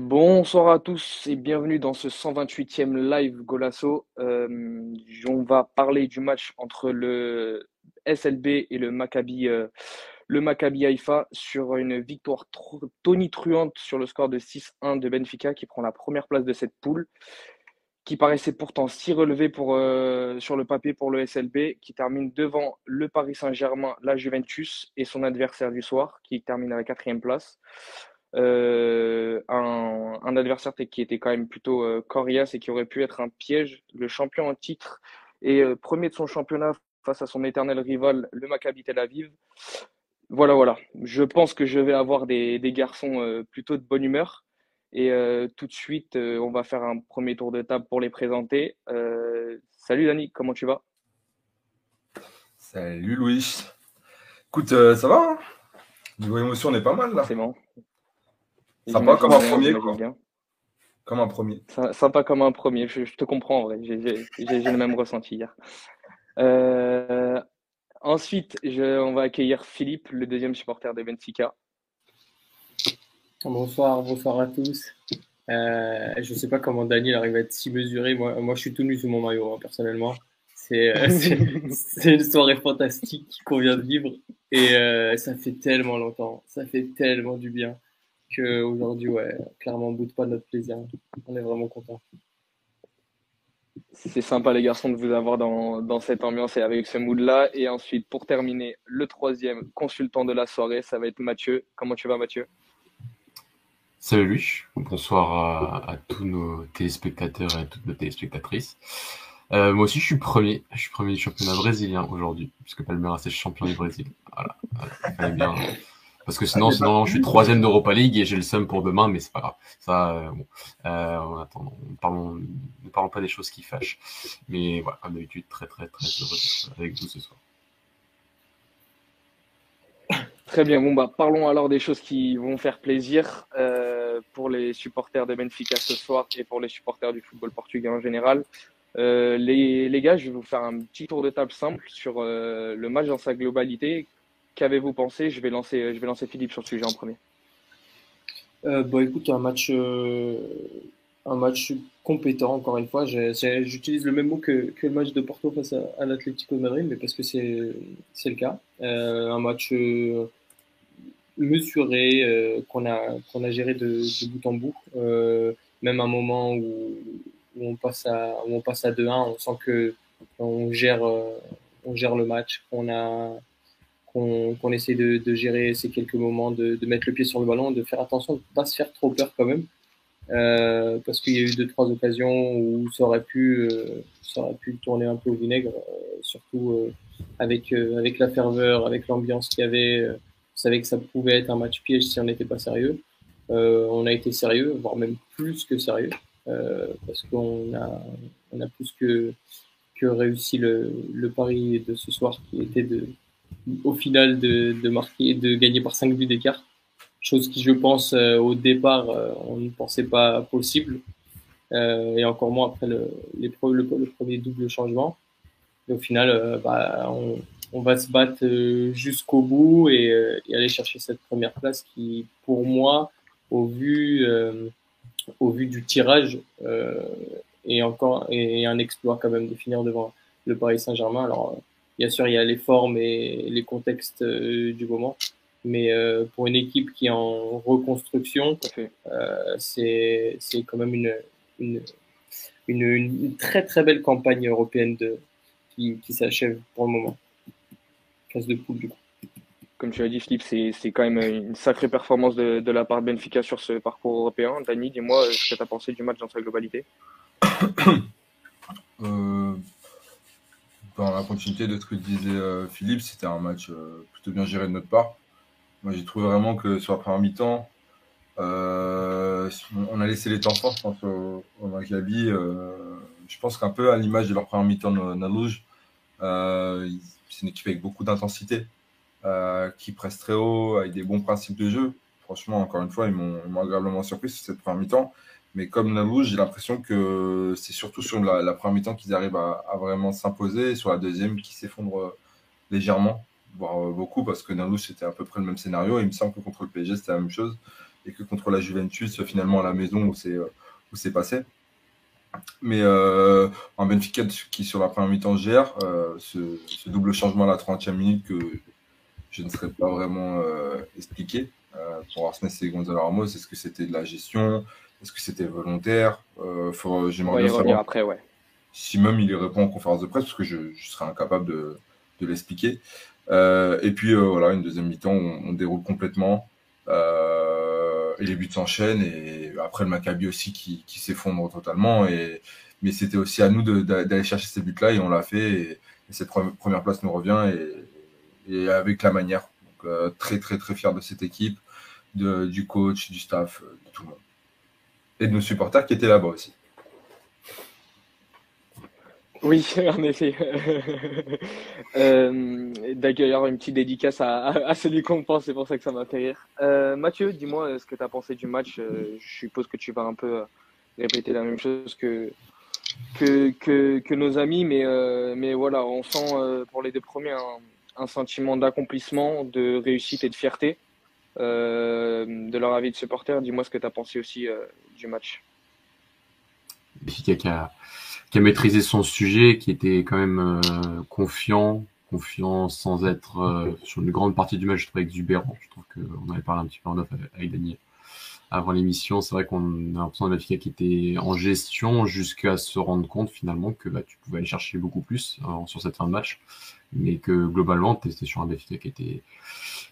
Bonsoir à tous et bienvenue dans ce 128e live Golasso. Euh, on va parler du match entre le SLB et le Maccabi, euh, le Maccabi Haïfa sur une victoire tonitruante sur le score de 6-1 de Benfica qui prend la première place de cette poule, qui paraissait pourtant si relevé pour, euh, sur le papier pour le SLB, qui termine devant le Paris Saint-Germain, la Juventus et son adversaire du soir, qui termine à la quatrième place. Euh, un, un, adversaire qui était quand même plutôt euh, coriace et qui aurait pu être un piège. Le champion en titre et euh, premier de son championnat face à son éternel rival, le Maccabi Tel Aviv. Voilà, voilà. Je pense que je vais avoir des, des garçons euh, plutôt de bonne humeur. Et tout de suite, on va faire un premier tour de table pour les présenter. salut Dani, comment tu vas? Salut Louis. Écoute, ça va hein? Niveau émotion, on est pas mal là. Forcément. Sympa comme un premier, quoi. Comme un premier. Sympa comme un premier, je, te comprends en vrai. J'ai le même ressenti hier. Euh, ensuite, je, on va accueillir Philippe, le deuxième supporter de Benfica. Bonsoir, bonsoir à tous. Euh, je ne sais pas comment Daniel arrive à être si mesuré. Moi, moi je suis tout nu sous mon maillot, hein, personnellement. C'est euh, une soirée fantastique qu'on vient de vivre et ça fait tellement longtemps. Ça fait tellement du bien qu'aujourd'hui, ouais, clairement, on ne pas notre plaisir. On est vraiment content. C'est sympa, les garçons, de vous avoir dans, dans cette ambiance et avec ce mood-là. Et ensuite, pour terminer, le troisième consultant de la soirée, ça va être Mathieu. Comment tu vas, Mathieu? Salut lui, bonsoir à, tous nos téléspectateurs et à toutes nos téléspectatrices. Euh, moi aussi, je suis premier. Je suis premier du championnat brésilien aujourd'hui, puisque Palmeiras est champion du Brésil. Voilà, voilà. bien parce que sinon, sinon, je suis troisième d'Europa League et j'ai le seum pour demain, mais c'est pas grave. Ça, euh, bon, euh, en attendant, parlons, ne parlons pas des choses qui fâchent. Mais voilà, comme d'habitude, très, très, très heureux avec vous ce soir. Très bien, bon bah parlons alors des choses qui vont faire plaisir euh, pour les supporters de Benfica ce soir et pour les supporters du football portugais en général. Euh, les, les, gars, je vais vous faire un petit tour de table simple sur euh, le match dans sa globalité. Qu'avez-vous pensé? Je vais, lancer, je vais lancer Philippe sur le sujet en premier. Euh, bon, écoute, un match, euh, un match compétent, encore une fois. J'utilise le même mot que, le match de Porto face à, l'Atlético de Madrid, mais parce que c'est le cas. Euh, un match mesuré qu'on a, qu'on a géré de, bout en bout. même un moment où, où, on passe à, où on passe à 2-1, on sent que on gère, on gère le match, qu'on a qu'on essaie de, gérer ces quelques moments, de, mettre le pied sur le ballon, de faire attention de ne pas se faire trop peur quand même. Euh, parce qu'il y a eu deux trois occasions où ça aurait pu euh, ça aurait pu tourner un peu au vinaigre euh, surtout avec avec la ferveur avec l'ambiance qu'il y avait on savait que ça pouvait être un match piège si on n'était pas sérieux on a été sérieux voire même plus que sérieux parce qu'on a on a plus que que réussi le pari de ce soir qui était de au final de, de marquer, de gagner par 5 buts d'écart. Chose qui, je pense, euh, au départ, euh, on ne pensait pas possible. Euh, et encore moins après le, les, le, premier double changement. Et au final, bah, on, va se battre jusqu'au bout et, et, aller chercher cette première place qui, pour moi, au vu, au vu du tirage, est encore est un exploit quand même de finir devant le Paris Saint-Germain. Alors, Bien sûr, il y a les formes et les contextes euh, du moment. Mais euh, pour une équipe qui est en reconstruction, euh, c'est quand même une, une, une, une, très très belle campagne européenne de, qui, qui s'achève pour le moment. Casse de poule du coup. Comme tu l'as dit, Philippe, c'est quand même une sacrée performance de, de, la part de Benfica sur ce parcours européen. Dani, dis-moi ce que tu as pensé du match dans sa globalité. euh, dans la continuité de ce que disait euh, Philippe, c'était un match euh, plutôt bien géré de notre part. Moi, j'ai trouvé vraiment que sur la première mi-temps, euh, on a laissé les temps forts, je pense, au, je pense qu'un peu à l'image de leur première mi-temps Nalouge, c'est une équipe avec beaucoup d'intensité, qui presse très haut, avec des bons principes de jeu. Franchement, encore une fois, ils m'ont agréablement surpris sur cette première mi-temps. Mais comme Nalou, j'ai l'impression que c'est surtout sur la, première mi-temps qu'ils arrivent à, vraiment s'imposer, et sur la deuxième qui s'effondre euh, légèrement, voire euh, beaucoup, parce que Nalou c'était à peu près le même scénario. il me semble que contre le PSG, c'était la même chose. et que contre la Juventus, finalement, à la maison où c'est c'est passé. Mais euh, un Benfica qui, sur la première mi-temps, gère ce, double changement à la 30e minute que je ne serais pas vraiment expliqué pour Arsène et Gonzalo Ramos. Est-ce que c'était de la gestion? Est-ce que c'était volontaire? J'aimerais bien savoir. après, ouais. Si même il répond en conférence de presse, parce que je, je serais incapable de, de l'expliquer. Euh, et puis euh, voilà, une deuxième mi-temps, on, déroule complètement. Euh, et les buts s'enchaînent. Et après, le Maccabi aussi qui, qui s'effondre totalement. Et, mais c'était aussi à nous d'aller chercher ces buts-là et on l'a fait. Et, cette première place nous revient et, et avec la manière. Donc, très, très, très fier de cette équipe, de, du coach, du staff, de tout le monde. Et de nos supporters qui étaient là-bas aussi. Oui, en effet. euh, D'ailleurs, une petite dédicace à, celui qu'on pense, c'est pour ça que ça m'a fait rire. Euh, Mathieu, dis-moi ce que tu as pensé du match. Euh, je suppose que tu vas un peu euh, répéter la même chose que, que, que, nos amis, mais, euh, mais voilà, on sent pour les deux premiers un sentiment d'accomplissement, de réussite et de fierté. De leur avis de supporter, dis-moi ce que tu as pensé aussi du match. a qui a maîtrisé son sujet, qui était quand même euh, confiant, confiant sans être euh, sur une grande partie du match, je trouve exubérant. Je trouve qu'on avait parlé un petit peu en off avec Daniel avant l'émission. C'est vrai qu'on a l'impression d'un qui était en gestion jusqu'à se rendre compte finalement que bah, tu pouvais aller chercher beaucoup plus euh, sur cette fin de match, mais que globalement, étais sur un Benfica qui était,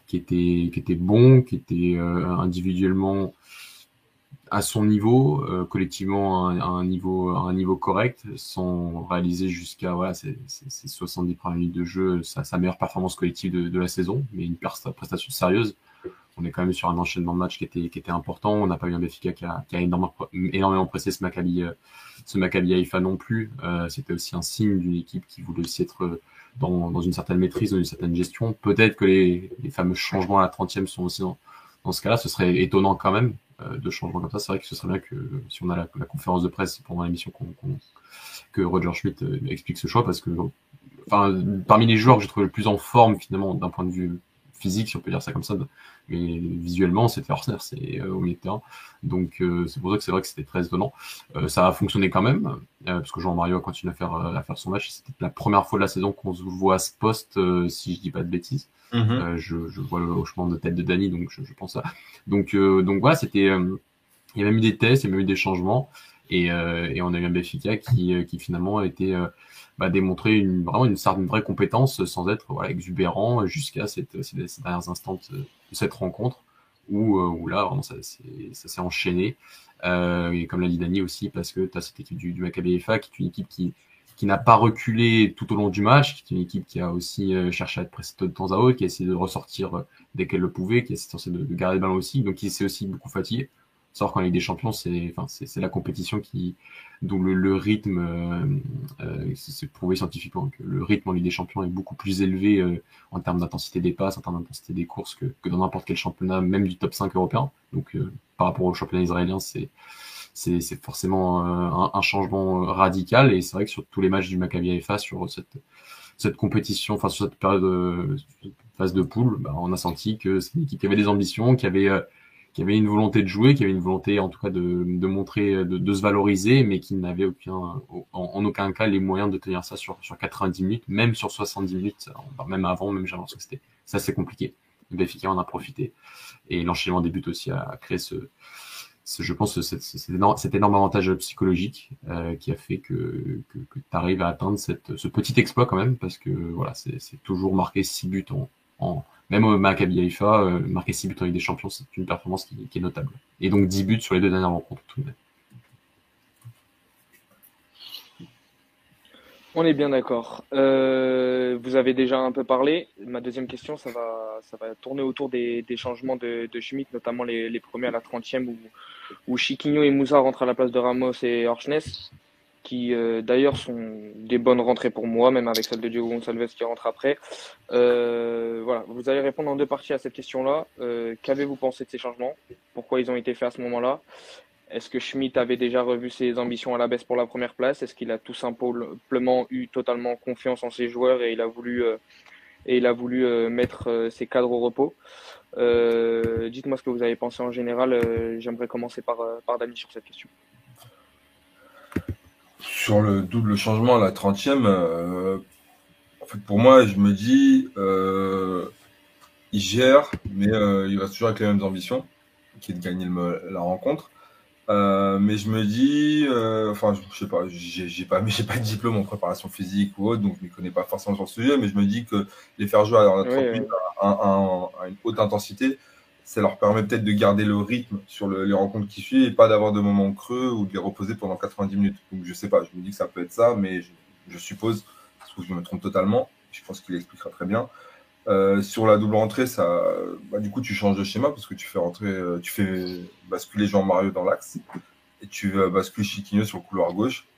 qui était, qui était bon, qui était individuellement à son niveau, euh, collectivement à un, niveau, à un niveau correct, sans réaliser jusqu'à voilà, ces, 70 premières minutes de jeu sa, sa meilleure performance collective de, de, la saison, mais une prestation sérieuse. On est quand même sur un enchaînement de matchs qui était, qui était important. On n'a pas eu un Béfica qui a, qui a énormément, énormément pressé ce Maccabi, euh, ce Maccabi Haïfa non plus. Euh, C'était aussi un signe d'une équipe qui voulait aussi être dans, une certaine maîtrise, dans une certaine gestion. Peut-être que les, fameux changements à la 30e sont aussi dans, dans ce cas-là. Ce serait étonnant quand même euh, de changements comme ça. C'est vrai que ce serait bien que si on a la, conférence de presse pendant l'émission que Roger Schmidt euh, explique ce choix parce que enfin, parmi les joueurs que j'ai trouvé le plus en forme finalement d'un point de vue physique, si on peut dire ça comme ça, mais visuellement, c'était Horsner, c'est euh, au milieu de terrain. Donc c'est pour ça que c'est vrai que c'était très étonnant. ça a fonctionné quand même, parce que Jean-Mario a continué à faire, à faire son match. C'était la première fois de la saison qu'on se voit à ce poste, si je dis pas de bêtises. Mhm. Euh, je, je, vois le hochement de tête de Dany, donc je, je pense ça. Donc, euh, donc voilà, c'était. Euh, il y a même eu des tests, il y a même eu des changements. Et, et on a eu un Benfica qui, qui finalement a été bah, démontré une, vraiment une, vraie compétence sans être voilà, exubérant jusqu'à cette, ces, derniers instants de, cette rencontre où, où là vraiment ça, ça s'est enchaîné. Euh, et comme l'a dit Dani aussi, parce que tu as cette équipe du, du FA qui est une équipe qui, qui n'a pas reculé tout au long du match, qui est une équipe qui a aussi euh, cherché à être pressée de temps à autre, qui a essayé de ressortir euh, dès qu'elle le pouvait, qui a essayé de, de, garder le ballon aussi, donc qui s'est aussi beaucoup fatigué. Sauf qu'en Ligue des Champions, c'est enfin, la compétition qui dont le, le rythme, euh, euh c'est prouvé scientifiquement que le rythme en Ligue des Champions est beaucoup plus élevé euh, en termes d'intensité des passes, en termes d'intensité des courses que, que dans n'importe quel championnat, même du top 5 européen. Donc par rapport au championnat israélien, c'est c'est forcément euh, un, changement euh, radical. Et c'est vrai que sur tous les matchs du Maccabi Haifa, sur cette, cette compétition, enfin sur cette période de phase de poule, bah, on a senti que c'est une équipe qui avait des ambitions, qui avait euh, qui avait une volonté de jouer, qui avait une volonté en tout cas de, de montrer, de, de, se valoriser, mais qui n'avait aucun, en, aucun cas les moyens de tenir ça sur, sur 90 minutes, même sur 70 minutes, même avant, même j'ai l'impression que c'était ça c'est compliqué. Benfica en a profité et l'enchaînement des buts aussi a créé ce, je pense c'est énorme, cet énorme avantage psychologique euh, qui a fait que, que, que tu arrives à atteindre cette, ce petit exploit quand même, parce que voilà, c'est toujours marqué 6 buts en, en même au Maccabi Haifa, euh, marquer 6 buts en Ligue des Champions, c'est une performance qui, est notable. Et donc 10 buts sur les deux dernières rencontres tout de même. On est bien d'accord. Euh, vous avez déjà un peu parlé. Ma deuxième question, ça va, tourner autour des, changements de, de notamment les, premiers à la 30e où, Chiquinho et Moussa rentrent à la place de Ramos et Orchness, qui euh, d'ailleurs sont des bonnes rentrées pour moi, même avec celle de Diogo Gonçalves qui rentre après. Euh, voilà, vous allez répondre en deux parties à cette question-là. Euh, Qu'avez-vous pensé de ces changements? Pourquoi ils ont été faits à ce moment-là? Est-ce que Schmidt avait déjà revu ses ambitions à la baisse pour la première place? Est-ce qu'il a tout simplement eu totalement confiance en ses joueurs et il a voulu, et il a voulu mettre ses cadres au repos? Dites-moi ce que vous avez pensé en général. J'aimerais commencer par, par Dani sur cette question. Sur le double changement à la 30e, en fait, pour moi, je me dis, il gère, mais il reste toujours avec les mêmes ambitions, qui est de gagner la rencontre. Euh, mais je me dis, euh, enfin, je sais pas, j'ai pas, mais j'ai pas de diplôme en préparation physique ou autre, donc je ne connais pas forcément sur le sujet, mais je me dis que les faire jouer à, 30 à, une haute intensité, ça leur permet peut-être de garder le rythme sur les rencontres qui suivent et pas d'avoir de moments creux ou de les reposer pendant 90 minutes. Donc je sais pas, je me dis que ça peut être ça, mais je, suppose, parce que je me trompe totalement, je pense qu'il expliquera très bien, euh, sur la double entrée, ça, bah, du coup, tu changes de schéma parce que tu fais rentrer, euh, tu fais basculer Jean-Mario dans l'axe et tu bascules Chiquinho sur le couloir gauche.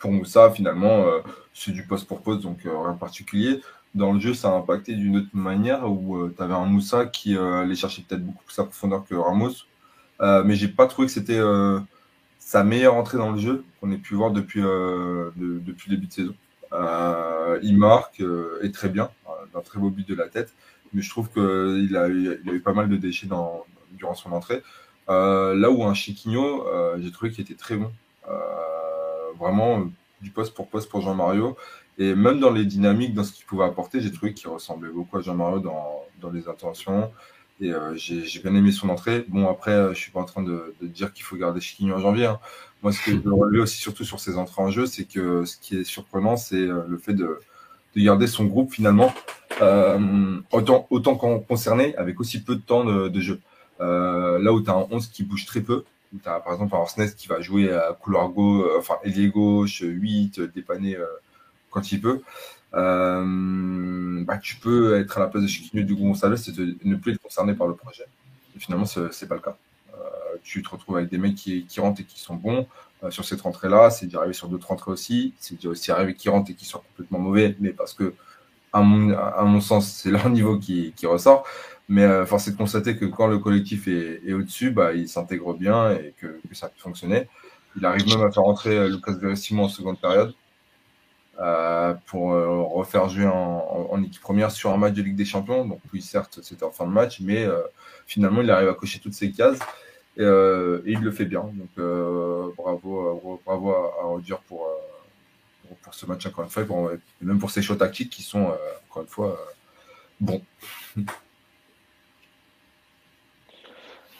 Pour Moussa, finalement, euh, c'est du poste pour poste, donc rien de particulier. Dans le jeu, ça a impacté d'une autre manière où tu avais un Moussa qui allait chercher peut-être beaucoup plus sa profondeur que Ramos. mais j'ai pas trouvé que c'était sa meilleure entrée dans le jeu qu'on ait pu voir depuis, depuis le début de saison. il marque et très bien d'un très beau but de la tête. Mais je trouve qu'il a, il a eu pas mal de déchets durant son entrée. Euh, là où un Chiquinho, euh, j'ai trouvé qu'il était très bon. Euh, vraiment du poste pour poste pour Jean-Mario. Et même dans les dynamiques, dans ce qu'il pouvait apporter, j'ai trouvé qu'il ressemblait beaucoup à Jean-Mario dans, dans les intentions. Et j'ai bien aimé son entrée. Bon, après, je suis pas en train de, de dire qu'il faut garder Chiquinho en janvier. Hein. Moi, ce que je veux relever aussi, surtout sur ses entrées en jeu, c'est que ce qui est surprenant, c'est le fait de, de garder son groupe finalement euh, autant, autant concerné avec aussi peu de temps de, jeu. Euh, là où tu as un 11 qui bouge très peu, où tu as par exemple un Orsnes qui va jouer à couloir gauche, euh, enfin ailier gauche, 8, dépanner quand il peut. Euh, bah, tu peux être à la place de Chiquinho du Gonçalves et ne plus être concerné par le projet. Et finalement, c'est pas le cas. Euh, tu te retrouves avec des mecs qui, rentrent et qui sont bons. Euh, sur cette rentrée-là, c'est d'y arriver sur d'autres rentrées aussi. C'est aussi arriver qui rentrent et qui sont complètement mauvais, mais parce que à mon, à mon sens, c'est leur niveau qui, qui ressort. Mais euh, force est de constater que quand le collectif est, au-dessus, bah, il s'intègre bien et que, que, ça peut fonctionner. Il arrive même à faire rentrer euh, Lucas Verissimo en seconde période euh, pour euh, refaire jouer en, équipe première sur un match de Ligue des Champions. Donc oui, certes, c'était en fin de match, mais finalement, il arrive à cocher toutes ses cases et, et il le fait bien. Donc bravo, bravo à, à Roger pour ce match encore une fois, et, même pour ces choix tactiques qui sont encore une fois bons.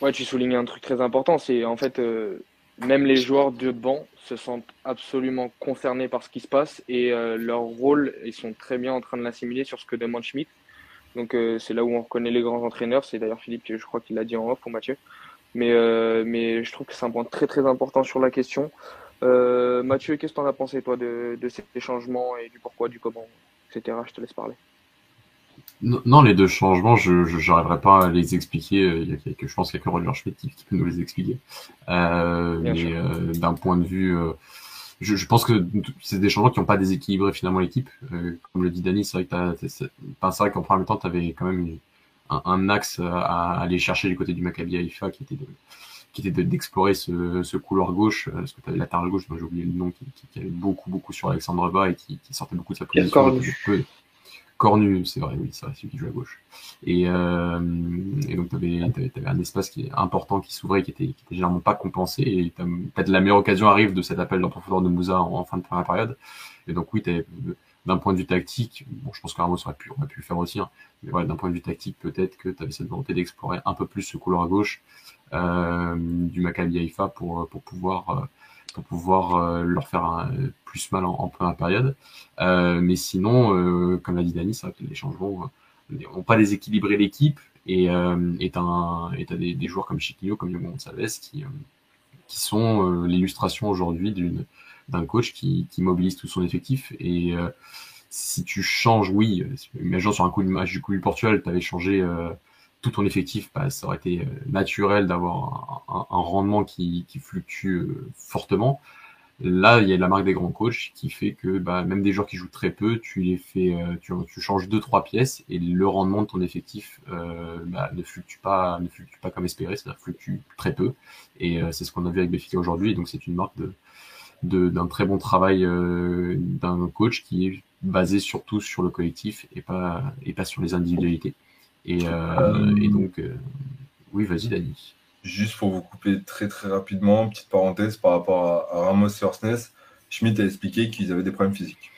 Ouais, tu soulignes un truc très important, c'est en fait euh, même les joueurs de banc se sentent absolument concernés par ce qui se passe et leur rôle, ils sont très bien en train de l'assimiler sur ce que demande Schmidt. Donc c'est là où on reconnaît les grands entraîneurs. C'est d'ailleurs Philippe, je crois qu'il l'a dit en off pour Mathieu. Mais, mais je trouve que c'est un point très très important sur la question. Euh, Mathieu, qu'est-ce que tu en as pensé, toi, de, ces changements et du pourquoi, du comment, etc. Je te laisse parler. Non, les deux changements, je n'arriverai pas à les expliquer. Euh, il y a je pense qu'il y a que Roger Schmidt qui peut nous les expliquer. Euh, mais euh, d'un point de vue, euh, je, je, pense que c'est des changements qui n'ont pas déséquilibré finalement l'équipe. comme le dit Dani, c'est vrai que c'est vrai qu'en premier temps, tu avais quand même un, un, axe à aller chercher du côté du Maccabi Haïfa qui était de, qui était d'explorer ce, ce, couloir gauche, euh, parce que tu avais latéral gauche, dont j'ai oublié le nom, qui, qui, avait beaucoup, beaucoup sur Alexandre Bas et qui, qui sortait beaucoup de sa position. Cornu. C'est vrai, oui, c'est vrai, celui qui joue à gauche. Et, euh, et donc, tu avais, un espace qui est important qui s'ouvrait, qui était, qui généralement pas compensé. Et peut-être la meilleure occasion arrive de cet appel dans profondeur de Moussa en, fin de première période. Et donc, oui, d'un point de vue tactique, bon, je pense que Ramos aurait pu, aurait pu le faire aussi, hein, mais voilà, d'un point de vue tactique, peut-être que tu avais cette volonté d'explorer un peu plus ce couloir à gauche euh, du Maccabi Haïfa pour, pour pouvoir, euh, pour pouvoir euh, leur faire un, plus mal en, en première période. Euh, mais sinon, comme l'a dit Dani, c'est vrai que les changements n'ont pas déséquilibré l'équipe et est un est des, des, joueurs comme Chiquinho, comme Yogo Gonçalves qui qui sont l'illustration aujourd'hui d'une d'un coach qui, qui, mobilise tout son effectif. Et euh, si tu changes, oui, imaginons sur un coup de match du coup du Portugal, tu avais changé euh, tout ton effectif, bah, ça aurait été euh, naturel d'avoir un, un, rendement qui, qui fluctue fortement. Là, il y a la marque des grands coachs qui fait que bah, même des joueurs qui jouent très peu, tu les fais, tu, tu changes deux trois pièces et le rendement de ton effectif euh, bah, ne fluctue pas, ne fluctue pas comme espéré, c'est-à-dire fluctue très peu. Et c'est ce qu'on a vu avec Béfica aujourd'hui. Donc c'est une marque de, d'un très bon travail euh, d'un coach qui est basé surtout sur le collectif et pas, et pas sur les individualités. Et, euh, et donc, oui, vas-y, Dani. Juste pour vous couper très très rapidement, petite parenthèse par rapport à, Ramos et Orsnes, Schmidt a expliqué qu'ils avaient des problèmes physiques.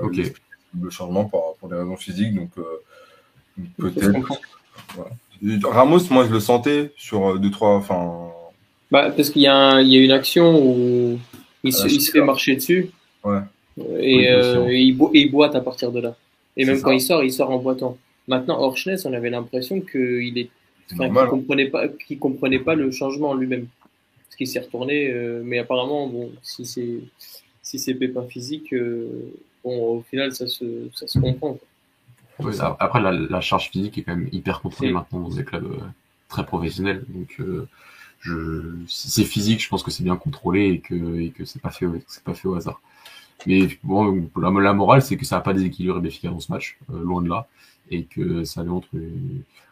ok. Le changement pour des raisons physiques, donc peut-être. Ramos, moi je le sentais sur deux trois, enfin bah, parce qu'il y, y, a une action où il, se, il se fait marcher dessus. Ouais. Et, euh, il, il, boite à partir de là. Et même quand il sort, il sort en boitant. Maintenant, Orchness, on avait l'impression qu'il est, enfin, qu comprenait pas, qu'il comprenait pas le changement lui-même, parce qu'il s'est retourné. Euh, mais apparemment, bon, si c'est si c'est pépin physique, euh, bon, au final, ça se, ça se comprend. Après, la, la, charge physique est quand même hyper contrôlée maintenant dans des clubs très professionnels. Donc, je, si c'est physique, je pense que c'est bien contrôlé et que, et que c'est pas fait, c'est pas fait au hasard. Mais bon, la, la morale, c'est que ça n'a pas déséquilibré Béfica dans ce match, euh, loin de là, et que ça montre,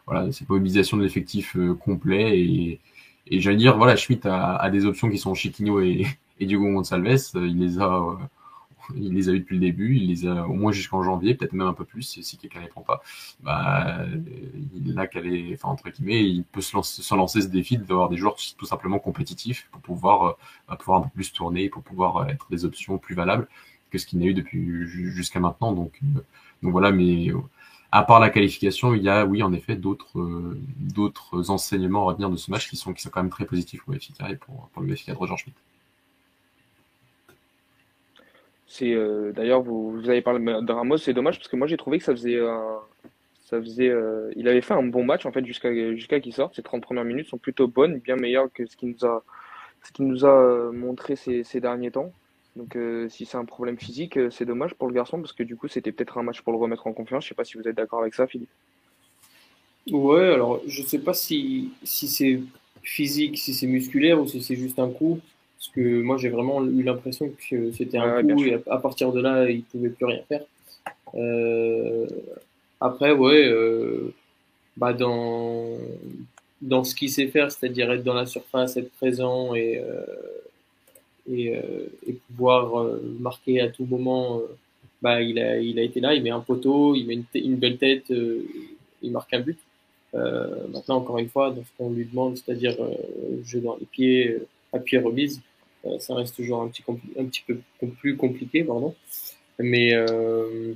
voilà, c'est pas mobilisation de l'effectif euh, complet et, et j'allais dire, voilà, Schmitt a, a, des options qui sont Chiquinho et, et Diogo Gonçalves, euh, il les a il les a eu depuis le début, il les a au moins jusqu'en janvier, peut-être même un peu plus si, quelqu'un les prend pas. Bah, il a qu'à les, enfin entre guillemets, il peut se lancer, se lancer ce défi d'avoir des joueurs tout simplement compétitifs pour pouvoir, euh, pouvoir un peu plus tourner, pour pouvoir être des options plus valables que ce qu'il n'a eu depuis jusqu'à maintenant. Donc, euh, donc voilà, mais à part la qualification, il y a, oui, en effet, d'autres euh, d'autres enseignements à retenir de ce match qui sont, qui sont quand même très positifs pour FICA et pour, pour le FICA de Roger Schmidt. C'est euh, d'ailleurs vous, vous, avez parlé de Ramos, c'est dommage parce que moi j'ai trouvé que ça faisait ça faisait euh, il avait fait un bon match en fait jusqu'à jusqu'à qu'il sorte. Ses 30 premières minutes sont plutôt bonnes, bien meilleures que ce qu'il nous a ce qu'il nous a montré ces, ces derniers temps. Donc si c'est un problème physique, c'est dommage pour le garçon parce que du coup c'était peut-être un match pour le remettre en confiance. Je sais pas si vous êtes d'accord avec ça, Philippe. Ouais, alors je sais pas si, si c'est physique, si c'est musculaire ou si c'est juste un coup. Parce que moi, j'ai vraiment eu l'impression que c'était un coup et à, partir de là, il ne pouvait plus rien faire. Euh, après, ouais, euh, bah dans, dans ce qu'il sait faire, c'est-à-dire être dans la surface, être présent et, euh, et, et, pouvoir marquer à tout moment, bah, il, a, il a été là, il met un poteau, il met une, belle tête, il marque un but. maintenant, encore une fois, dans ce qu'on lui demande, c'est-à-dire jeu dans les pieds, à pied remise, euh, ça reste toujours un petit, un petit peu plus compliqué, pardon. Mais euh,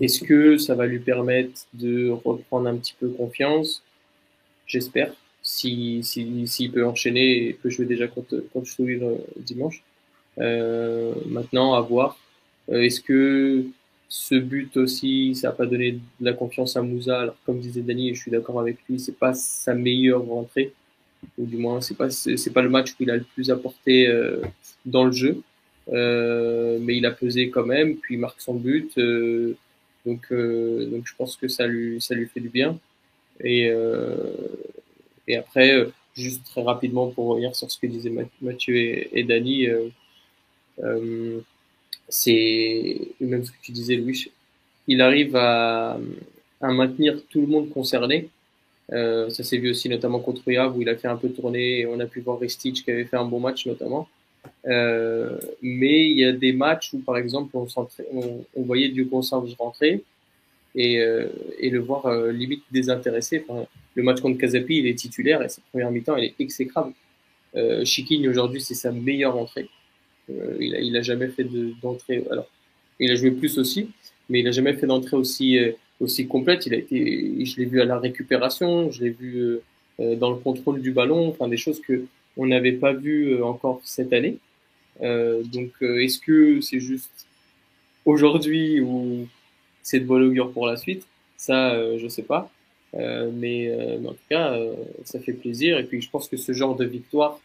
est-ce que ça va lui permettre de reprendre un petit peu confiance? J'espère. S'il si, si, peut enchaîner et peut jouer déjà contre, contre Stouille dimanche. Euh, maintenant, à voir. Euh, est-ce que ce but aussi, ça n'a pas donné de la confiance à Moussa? Alors, comme disait Dani, et je suis d'accord avec lui, c'est pas sa meilleure rentrée ou du moins c'est pas c'est pas le match où il a le plus apporté euh, dans le jeu, euh, mais il a pesé quand même, puis il marque son but, euh, donc donc je pense que ça lui ça lui fait du bien et et après juste très rapidement pour revenir sur ce que disaient Mathieu et, et Dani, c'est même ce que tu disais Louis, il arrive à, à maintenir tout le monde concerné euh, ça s'est vu aussi notamment contre Yav où il a fait un peu tourner et on a pu voir Ristich qui avait fait un bon match notamment. Euh, mais il y a des matchs où par exemple on, on, on voyait Diogo Santos rentrer et, euh, et le voir euh, limite désintéressé. Enfin, le match contre Casapi, il est titulaire et sa première mi-temps, elle est exécrable. Euh, aujourd'hui, c'est sa meilleure entrée. Euh, il, a, il a jamais fait d'entrée. alors, il a joué plus aussi, mais il a jamais fait d'entrée aussi aussi complète. Il a été, je l'ai vu à la récupération, je l'ai vu euh, euh, dans le contrôle du ballon, enfin des choses que on n'avait pas vu euh, encore cette année. donc, est-ce que c'est juste aujourd'hui ou c'est de bon augure pour la suite? Ça, je sais pas. Mais, en tout cas, ça fait plaisir. Et puis, je pense que ce genre de victoire,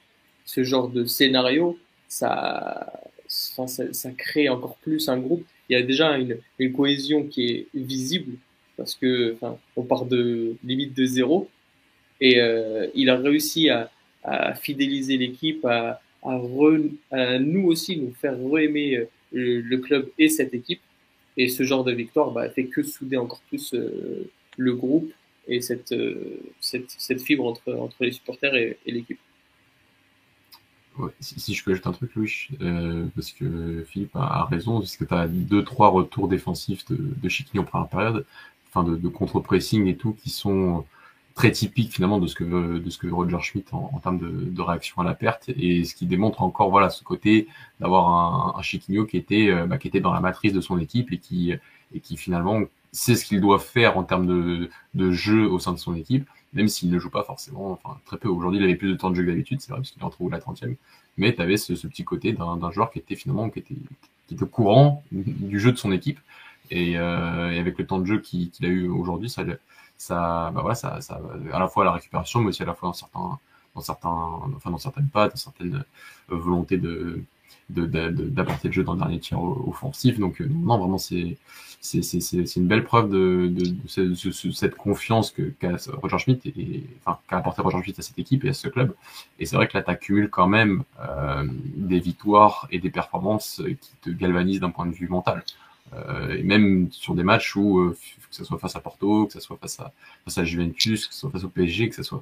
ce genre de scénario, ça, ça, ça, crée encore plus un groupe. Il y a déjà une, une cohésion qui est visible parce que enfin, on part de limite de zéro et euh, il a réussi à, à fidéliser l'équipe, à, à, à, nous aussi nous faire re-aimer euh, le, club et cette équipe. Et ce genre de victoire bah, fait que souder encore plus euh, le groupe et cette, euh, cette, cette, fibre entre, entre les supporters et, l'équipe. si, je peux ajouter un truc, Louis, euh, parce que Philippe a, raison, parce que tu as deux, trois retours défensifs de, de Chiquini en première période, enfin de, de contre-pressing et tout, qui sont très typiques finalement de ce que veut, de ce que veut Roger Schmidt en, termes de, de, réaction à la perte, et ce qui démontre encore voilà ce côté d'avoir un, un qui était, euh, bah, qui était dans la matrice de son équipe et qui, et qui finalement sait ce qu'il doit faire en termes de, de jeu au sein de son équipe même s'il ne joue pas forcément, enfin très peu. Aujourd'hui, il avait plus de temps de jeu que d'habitude, c'est vrai, parce qu'il est rentré au la 30e. Mais tu avais ce, petit côté d'un joueur qui était finalement qui était, qui était courant du jeu de son équipe. Et, euh, et avec le temps de jeu qu'il a eu aujourd'hui, ça, ça, bah voilà, ça, ça, à la fois la récupération, mais aussi à la fois dans certains, dans certains, enfin dans certaines pattes, dans certaines volontés de, d'apporter le jeu dans le dernier tir offensif. Donc, euh, non, vraiment, c'est une belle preuve de, de, cette confiance qu'a Roger Schmidt et enfin qu'a apporté Roger Schmidt à cette équipe et à ce club. Et c'est vrai que là, tu accumules quand même euh, des victoires et des performances qui te galvanisent d'un point de vue mental. Euh, et même sur des matchs où, euh, que ce soit face à Porto, que ce soit face à, face à Juventus, que ce soit face au PSG, que ce soit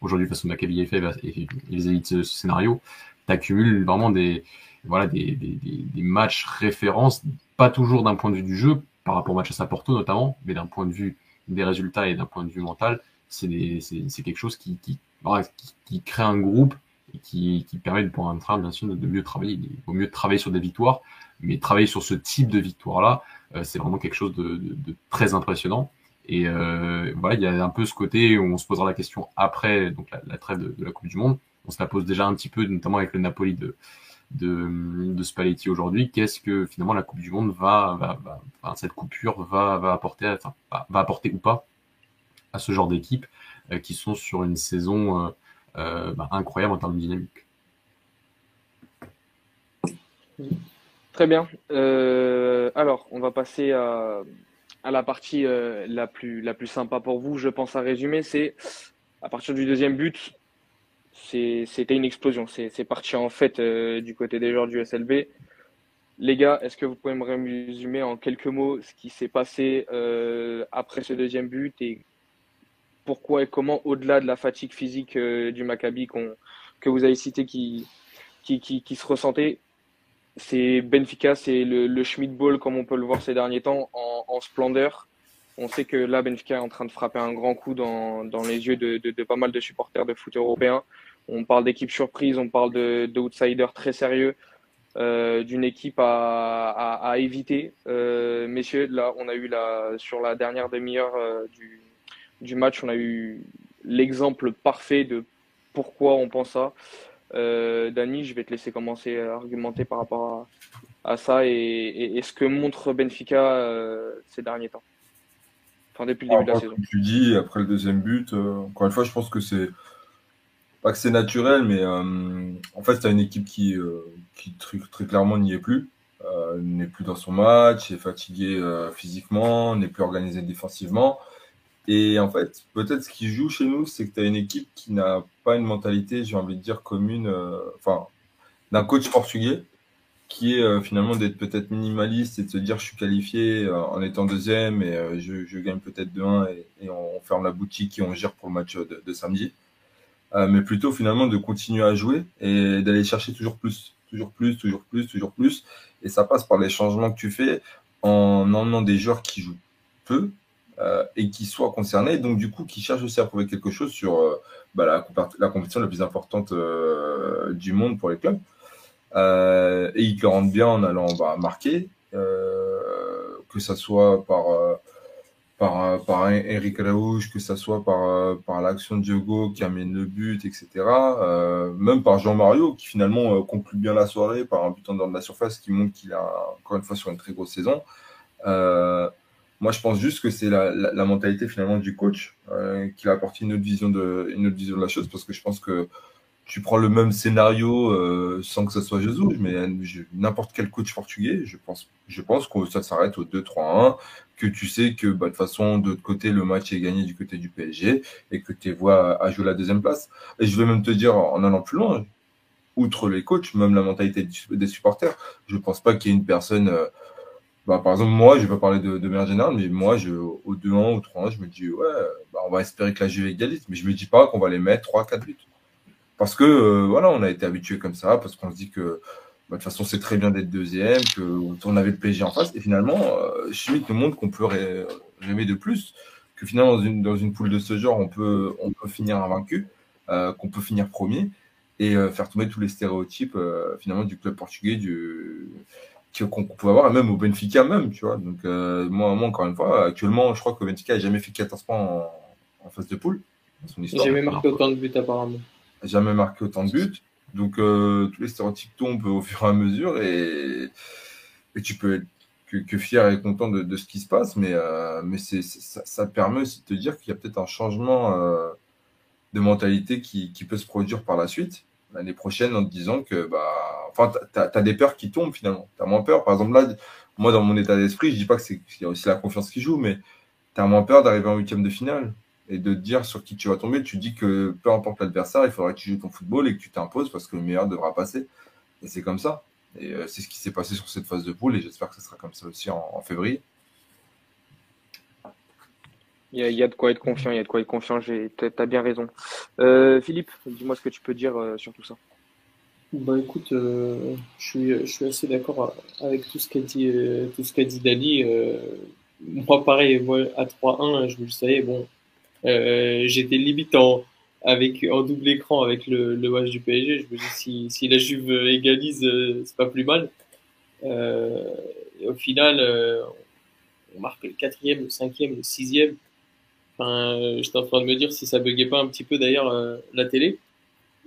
aujourd'hui face au Maccabi et, et les élites ce, ce scénario, tu accumules vraiment des, voilà, des, des, des, matchs références, pas toujours d'un point de vue du jeu, par rapport au match à Porto notamment, mais d'un point de vue des résultats et d'un point de vue mental, c'est quelque chose qui, qui, qui, crée un groupe et qui, qui permet pour un train bien sûr de, mieux travailler. Il vaut mieux travailler sur des victoires, mais travailler sur ce type de victoire-là, euh, c'est vraiment quelque chose de, de, de très impressionnant. Et euh, voilà, il y a un peu ce côté où on se posera la question après donc la, la trêve de, de, la Coupe du Monde. On se la pose déjà un petit peu, notamment avec le Napoli de, de, de Spalletti aujourd'hui, qu'est-ce que finalement la Coupe du Monde va, va, cette coupure va, va apporter, va apporter ou pas à ce genre d'équipe euh, qui sont sur une saison euh, euh, bah, incroyable en termes de dynamique? Très bien. alors, on va passer à, à la partie la, plus, la plus sympa pour vous, je pense, à résumer. C'est à partir du deuxième but, c'était une explosion. C'est parti en fait euh, du côté des joueurs du SLB. Les gars, est-ce que vous pouvez me résumer en quelques mots ce qui s'est passé euh, après ce deuxième but et pourquoi et comment, au-delà de la fatigue physique euh, du Maccabi que vous avez cité qui, se ressentait, c'est Benfica, c'est le, le Schmidt Ball comme on peut le voir ces derniers temps en, splendeur. On sait que là, Benfica est en train de frapper un grand coup dans, les yeux de, de, de, pas mal de supporters de foot européens. On parle d'équipe surprise, on parle d'outsiders très sérieux, euh, d'une équipe à, éviter. Euh, messieurs, là, on a eu la, sur la dernière demi-heure euh, du, match, on a eu l'exemple parfait de pourquoi on pense ça. Dani, je vais te laisser commencer à argumenter par rapport à, ça et, ce que montre Benfica ces derniers temps. Enfin, depuis le début de la saison. Comme tu dis, après le deuxième but, euh, encore une fois, je pense que c'est pas que c'est naturel, mais euh, en fait, tu as une équipe qui, euh, qui très, très, clairement n'y est plus, n'est plus dans son match, est fatiguée physiquement, n'est plus organisée défensivement. Et en fait, peut-être ce qui joue chez nous, c'est que tu as une équipe qui n'a pas une mentalité, j'ai envie de dire, commune, enfin, d'un coach portugais, qui est finalement d'être peut-être minimaliste et de se dire je suis qualifié en étant deuxième et je, je, gagne peut-être 2-1 et, et, on ferme la boutique et on gère pour le match de, samedi. Euh, mais plutôt finalement de continuer à jouer et d'aller chercher toujours plus, toujours plus, toujours plus, toujours plus. Et ça passe par les changements que tu fais en emmenant des joueurs qui jouent peu euh, et qui soient concernés, donc du coup qui cherchent aussi à prouver quelque chose sur euh, bah, la, compétition la plus importante euh, du monde pour les clubs. Euh, et le rendent bien en allant bah, marquer, que ça soit par par, par Eric Raouche, que ça soit par, par l'action de Diogo qui amène le but, etc. Euh, même par Jean-Mario qui finalement euh, conclut bien la soirée par un but en dehors de la surface qui montre qu'il est encore une fois sur une très grosse saison. Euh, moi, je pense juste que c'est la, la, mentalité finalement du coach euh, qui a apporté une autre vision de une autre vision de la chose parce que je pense que tu prends le même scénario euh, sans que ce soit Jesus, mais n'importe quel coach portugais, je pense, je pense que ça s'arrête au 2-3-1, que tu sais que bah, de façon, de l'autre côté, le match est gagné du côté du PSG et que tu vois à jouer la deuxième place. Et je vais même te dire, en allant plus loin, outre les coachs, même la mentalité des supporters, je pense pas qu'il y ait une personne. Euh, bah, par exemple, moi, je vais pas parler de, de manière générale, mais moi, je, au 2-1 ou 3-1, je me dis, ouais, bah, on va espérer que la Juve égalise, mais je me dis pas qu'on va les mettre 3-4 buts. Parce que voilà, on a été habitué comme ça, parce qu'on se dit que bah, de toute façon, c'est très bien d'être deuxième, qu'on avait le PSG en face. Et finalement, Schmitt nous montre qu'on peut rêver de plus, que finalement, dans une, dans une poule de ce genre, on peut, on peut finir invaincu, qu'on peut finir premier et faire tomber tous les stéréotypes finalement du club portugais, du qu'on pouvait avoir, même au Benfica même, tu vois. Donc, euh, moi, encore une fois, actuellement, je crois que Benfica n'a jamais fait 14 points en, phase de poule. Jamais marqué autant de buts, apparemment. Jamais marqué autant de buts. Donc, euh, tous les stéréotypes tombent au fur et à mesure et, et tu peux être que, fier et content de, ce qui se passe, mais, euh, mais c'est, ça, permet aussi de te dire qu'il y a peut-être un changement de mentalité qui, qui peut se produire par la suite. L'année prochaine en te disant que bah enfin tu as, des peurs qui tombent finalement. Tu as moins peur. Par exemple là moi dans mon état d'esprit je dis pas que c'est y a aussi la confiance qui joue mais tu as moins peur d'arriver en huitième de finale et de te dire sur qui tu vas tomber tu dis que peu importe l'adversaire il faudra que tu joues ton football et que tu t'imposes parce que le meilleur devra passer et c'est comme ça et euh, c'est ce qui s'est passé sur cette phase de poule et j'espère que ce sera comme ça aussi en février il y, a, de quoi être confiant, il y a de quoi être confiant, tu as bien raison. Euh, Philippe, dis-moi ce que tu peux dire euh, sur tout ça. Bah écoute, euh, je, suis, je suis assez d'accord avec tout ce qu'a dit, tout ce qu'a dit Dali. moi, pareil, moi, à 3-1, je me savais, bon, j'étais limite en, avec, en double écran avec le, le match du PSG. Je me dis, si, la Juve égalise, c'est pas plus mal. et au final, on marque le quatrième, le cinquième, le sixième. Enfin, j'étais en train de me dire si ça buguait pas un petit peu d'ailleurs euh, la télé.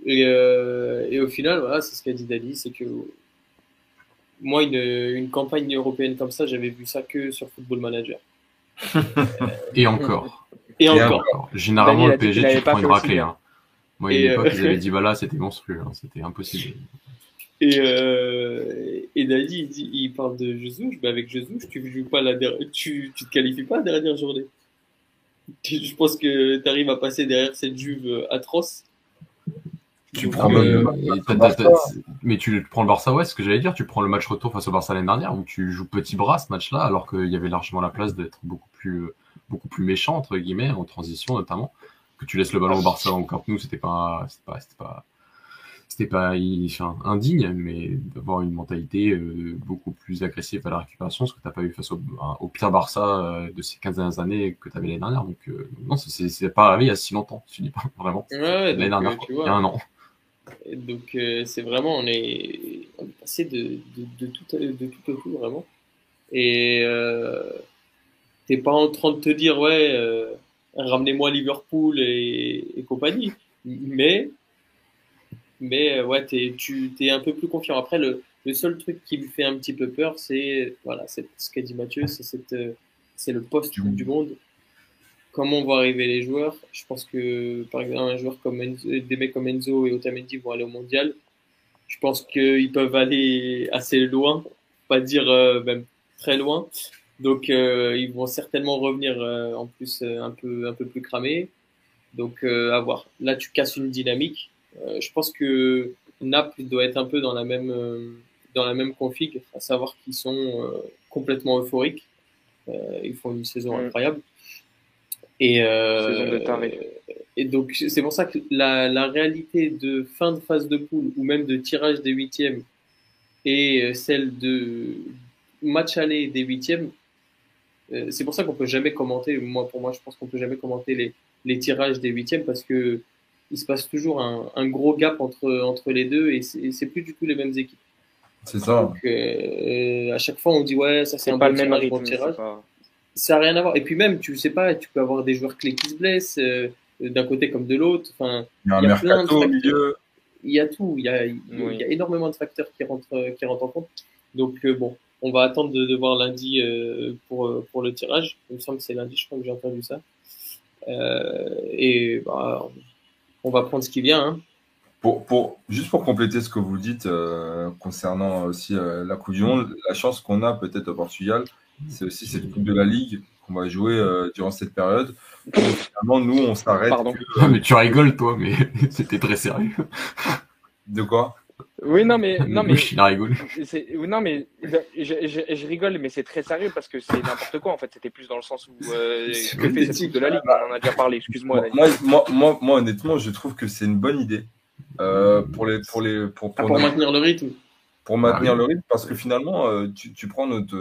Et, euh, au final, voilà, c'est ce qu'a dit Dali, c'est que moi, une, campagne européenne comme ça, j'avais vu ça que sur Football Manager. et encore. Et, encore. Généralement, le PSG, tu prends une raclée. Hein. Moi, il y a une époque, ils avaient dit, bah là, c'était monstrueux, hein, c'était impossible. Et, euh, et il, dit, il parle de Jesus, bah avec Jesus, tu joues pas la tu, tu te qualifies pas la dernière journée je pense que tu arrives à passer derrière cette Juve euh, atroce. Tu prends euh, mais tu prends le Barça, ouais, ce que j'allais dire. Tu prends le match retour face au Barça l'année dernière où tu joues petit bras ce match-là, alors qu'il y avait largement la place d'être beaucoup plus, euh, beaucoup plus méchant entre guillemets en transition notamment. Que tu laisses le ballon au Barça en Camp Nou, c'était pas, c'était pas, c'était pas, c'était pas indigne, mais d'avoir une mentalité euh, beaucoup plus agressive à la récupération, ce que tu n'as pas eu face au, au pire Barça euh, de ces 15 dernières années que tu avais l'année dernière. Donc, euh, non, c'est pas arrivé il y a si longtemps, je dis pas vraiment. l'année dernière, il y a un an. Donc, c'est vraiment, on est, on est passé de, de, de, tout, de tout au tout, vraiment. Et t'es pas en train de te dire, ouais, ramenez-moi Liverpool et, et compagnie. Mais mais euh, ouais, es, tu es un peu plus confiant. Après, le, le, seul truc qui me fait un petit peu peur, c'est voilà, ce qu'a dit Mathieu, c'est euh, c'est le poste du monde. Comment vont arriver les joueurs? Je pense que par exemple un joueur comme des mecs comme Enzo et Otamendi vont aller au mondial. Je pense qu'ils peuvent aller assez loin, pas dire euh, même très loin. Donc ils vont certainement revenir en plus un peu un peu plus cramés. Donc à voir. Là tu casses une dynamique euh, je pense que Naples doit être un peu dans la même, euh, dans la même config, à savoir qu'ils sont euh, complètement euphoriques. ils font une saison incroyable. Et, et donc, c'est pour ça que la, la, réalité de fin de phase de poule ou même de tirage des huitièmes et celle de match aller des huitièmes, c'est pour ça qu'on peut jamais commenter. Moi, pour moi, je pense qu'on peut jamais commenter les, les tirages des huitièmes parce que il se passe toujours un, un gros gap entre, entre les deux et c'est plus du tout les mêmes équipes. C'est ça. Donc, euh, à chaque fois, on dit ouais, ça c'est un pas bon le même rythme, tirage. Ça n'a rien à voir. Et puis même, tu sais pas, tu peux avoir des joueurs clés qui se blessent euh, d'un côté comme de l'autre. Enfin, il y a, il y a plein de facteurs. Milieu. Il y a tout. Il y a, il y a énormément de facteurs qui rentrent, qui rentrent en compte. Donc euh, bon, on va attendre de, de voir lundi euh, pour, pour le tirage. Il me semble que c'est lundi, je crois que j'ai entendu ça. et bah, on va prendre ce qui vient. Hein. Pour, pour, juste pour compléter ce que vous dites euh, concernant aussi euh, la Coupe du Monde, la chance qu'on a peut-être au Portugal, c'est aussi cette Coupe de la Ligue qu'on va jouer euh, durant cette période. finalement, nous, on s'arrête. mais tu rigoles, toi, mais c'était très sérieux. De quoi? Oui, non, mais. Non, mais rigole. Non, mais je, rigole, mais c'est très sérieux parce que c'est n'importe quoi en fait. C'était plus dans le sens où. Euh, que fait cette de la Ligue On en a déjà parlé, excuse-moi. Moi, moi, moi, moi, honnêtement, je trouve que c'est une bonne idée. euh, pour, les, pour, les, pour, ah, pour, maintenir le rythme Pour maintenir le rythme, parce que finalement, euh, tu, tu, prends notre,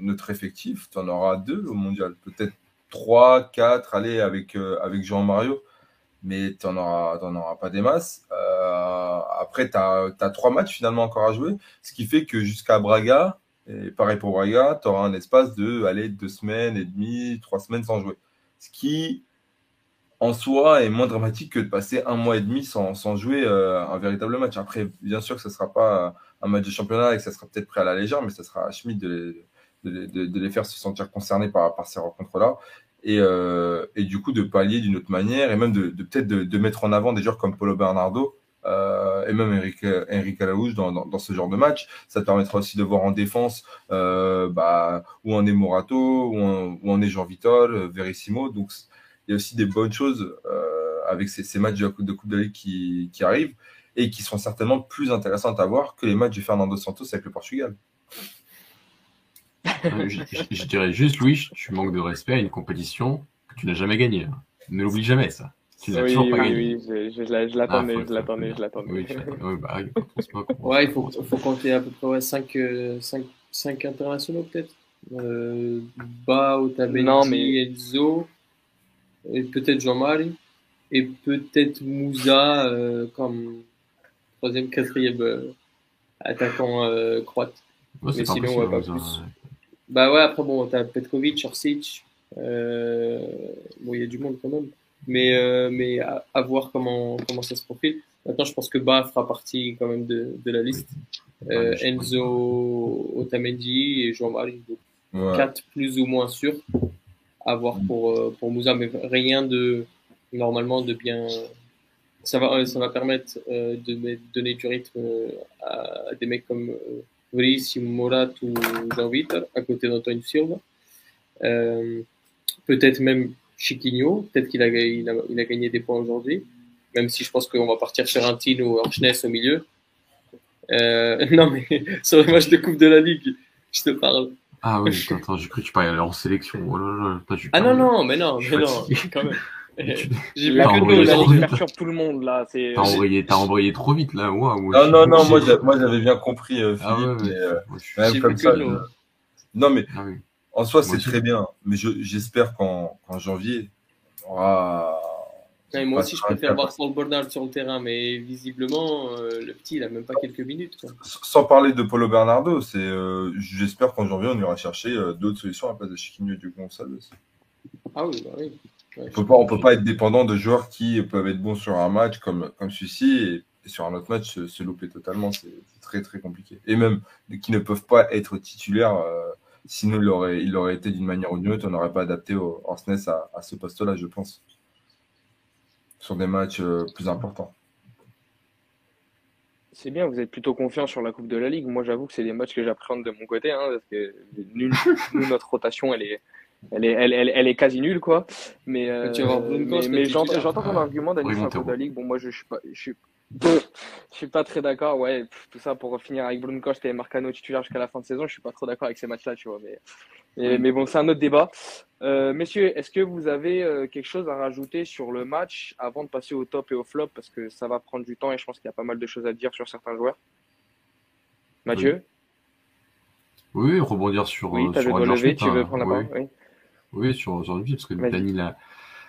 notre effectif, tu en auras deux au mondial, peut-être trois, quatre, allez, avec, euh, avec Jean-Mario, mais tu n'en auras, auras, pas des masses. après, tu as, as, trois matchs finalement encore à jouer, ce qui fait que jusqu'à Braga, et pareil pour Braga, tu auras un espace de allez, deux semaines et demie, trois semaines sans jouer. Ce qui en soi est moins dramatique que de passer un mois et demi sans, sans jouer euh, un véritable match. Après, bien sûr que ce ne sera pas un match de championnat et que ça sera peut-être prêt à la légère, mais ça sera à Schmidt de les, de, de, les faire se sentir concernés par, par ces rencontres-là. Et, euh, et, du coup, de pallier d'une autre manière et même de, de peut-être de, mettre en avant des joueurs comme Paulo Bernardo euh, et même Eric, Eric Alaouche dans, dans, ce genre de match. Ça te permettra aussi de voir en défense euh, bah, où en est Morato, où en, où en est Jean Vitol, Verissimo. Donc, il y a aussi des bonnes choses euh, avec ces, ces, matchs de, de Coupe de Ligue qui, qui, arrivent et qui seront certainement plus intéressantes à voir que les matchs de Fernando Santos avec le Portugal. Je, je, dirais juste, Louis, tu manques de respect à une compétition que tu n'as jamais gagnée. Ne l'oublie jamais, ça. Tu n'as oui, toujours pas oui, gagné. Oui, je, je l'attendais, ah, je l'attendais, je l'attendais. Oui, bah, ouais, il faut, faut compter à peu près 5 ouais, 5, 5, internationaux, peut-être. Euh, Ba, Otamendi, mais... Enzo et peut-être Jean-Marie, et peut-être Moussa euh, comme troisième, quatrième euh, attaquant euh, croate. Ouais, Mais sinon, ouais, pas plus. Bah ouais, après, bon, t'as Petrovic, Orsic, euh, bon, il y a du monde quand même. Mais, euh, mais à, à, voir comment, comment ça se profile. Maintenant, je pense que Ba fera partie quand même de, de la liste. Euh, Enzo Otamendi et Jean-Marie. Ouais. Quatre plus ou moins sûrs à voir pour, euh, pour Moussa, mais rien de normalement de bien. Ça va, ça va permettre euh, de donner du rythme euh, à des mecs comme Vris, Morat ou Jean Vitor à côté d'Antoine Silva. peut-être même Chiquinho, peut-être qu'il a, il a, il a, gagné des points aujourd'hui, même si je pense qu'on va partir sur un ou Orchness au milieu. Euh, non, mais sur le match de Coupe de la Ligue, je te parle. Ah oui, attends, j'ai cru que tu parlais en sélection. Oh là là, ah non, non, mais non, mais non, quand même. J'ai vu que de sur tout le monde là. T'as envoyé trop vite là. Wow, non, non, non, moi, moi j'avais bien compris euh, ah Philippe. Ah ouais, mais, euh, comme ça, je... Non, mais ah oui. en soi, c'est très bien. Mais j'espère qu'en janvier, on aura moi aussi, je préfère voir Paul Bernard sur le terrain, mais visiblement, euh, le petit, il a même pas quelques minutes. Quoi. Sans parler de Paulo Bernardo, c'est, euh, j'espère qu'en janvier, on ira chercher euh, d'autres solutions à la place de Chiquinho et du Gonçalves. Ah oui, bah oui. Ouais, on peut pas, on peut pas être dépendant de joueurs qui peuvent être bons sur un match comme, comme celui-ci et, et, sur un autre match se, se louper totalement. C'est très très compliqué. Et même qui ne peuvent pas être titulaires. Euh, sinon, il aurait, il aurait été d'une manière ou d'une autre, on n'aurait pas adapté au, à, à ce poste-là, je pense sur des matchs euh, plus importants. C'est bien, vous êtes plutôt confiant sur la Coupe de la Ligue. Moi, j'avoue que c'est des matchs que j'appréhende de mon côté, hein, parce que nous, notre rotation, elle est, elle est, elle, elle, elle est quasi nulle, quoi. Mais, euh, mais, mais j'entends ton argument d'aller sur la Coupe de la Ligue. Bon, moi, je, je suis pas, je suis, je suis pas très d'accord. Ouais, tout ça pour finir avec Brunkost et Marcano titulaire jusqu'à la fin de saison. Je suis pas trop d'accord avec ces matchs-là, tu vois. Mais, mais, mais bon, c'est un autre débat. Euh, messieurs, est-ce que vous avez euh, quelque chose à rajouter sur le match avant de passer au top et au flop? Parce que ça va prendre du temps et je pense qu'il y a pas mal de choses à dire sur certains joueurs. Mathieu? Oui, oui rebondir sur. Oui, sur lever, tu veux prendre la parole? Oui. Oui. sur, sur parce que Daniel a,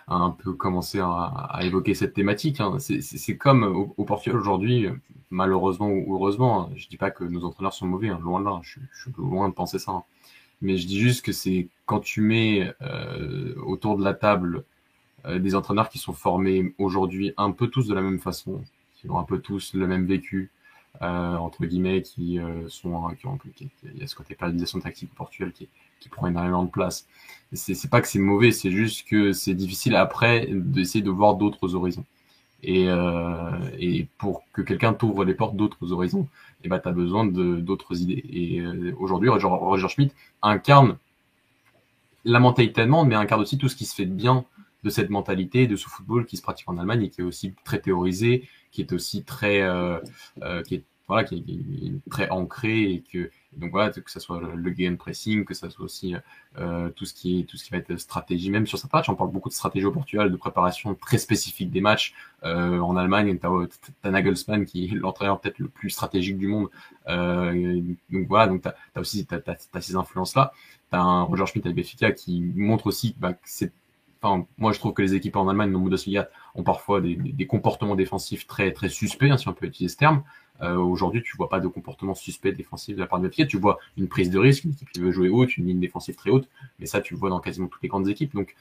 a, un peu commencé à, à évoquer cette thématique. Hein. C'est comme au, au Portugal aujourd'hui, malheureusement ou heureusement, hein. je dis pas que nos entraîneurs sont mauvais, hein, loin de là, je, suis loin de penser ça. Hein. Mais je dis juste que c'est quand tu mets euh, autour de la table euh, des entraîneurs qui sont formés aujourd'hui un peu tous de la même façon, qui ont un peu tous le même vécu, euh, entre guillemets, qui sont, qui ont, qui, il y a ce côté planification tactique au Portugal qui, qui prend énormément de place. C'est pas que c'est mauvais, c'est juste que c'est difficile après d'essayer de voir d'autres horizons. Et, euh, pour que quelqu'un t'ouvre les portes d'autres horizons, et eh ben, tu as besoin d'autres idées. Et euh, aujourd'hui, Roger, Roger Schmidt incarne la mentalité allemande, mais incarne aussi tout ce qui se fait de bien de cette mentalité, de ce football qui se pratique en Allemagne et qui est aussi très théorisé, qui est aussi très, euh, voilà, qui, est très ancré et que donc voilà, que ce soit le game pressing, que ce soit aussi euh, tout ce qui est tout ce qui va être stratégie, même sur cette match, on parle beaucoup de stratégie au Portugal, de préparation très spécifique des matchs. Euh, en Allemagne, t'as as Nagelsmann qui est l'entraîneur peut-être le plus stratégique du monde. Euh, donc voilà, donc t'as as aussi t'as, as, ces influences là. T'as un Roger Schmidt avec Benfica qui montre aussi bah, que c'est Enfin, moi, je trouve que les équipes en Allemagne, dans Bundesliga, ont parfois des, des, comportements défensifs très très suspects, hein, si on peut utiliser ce terme. Euh, Aujourd'hui, tu vois pas de comportement suspect défensif de la part de Benfica. Tu vois une prise de risque, une équipe qui veut jouer haute, une ligne défensive très haute, mais ça, tu le vois dans quasiment toutes les grandes équipes. Donc,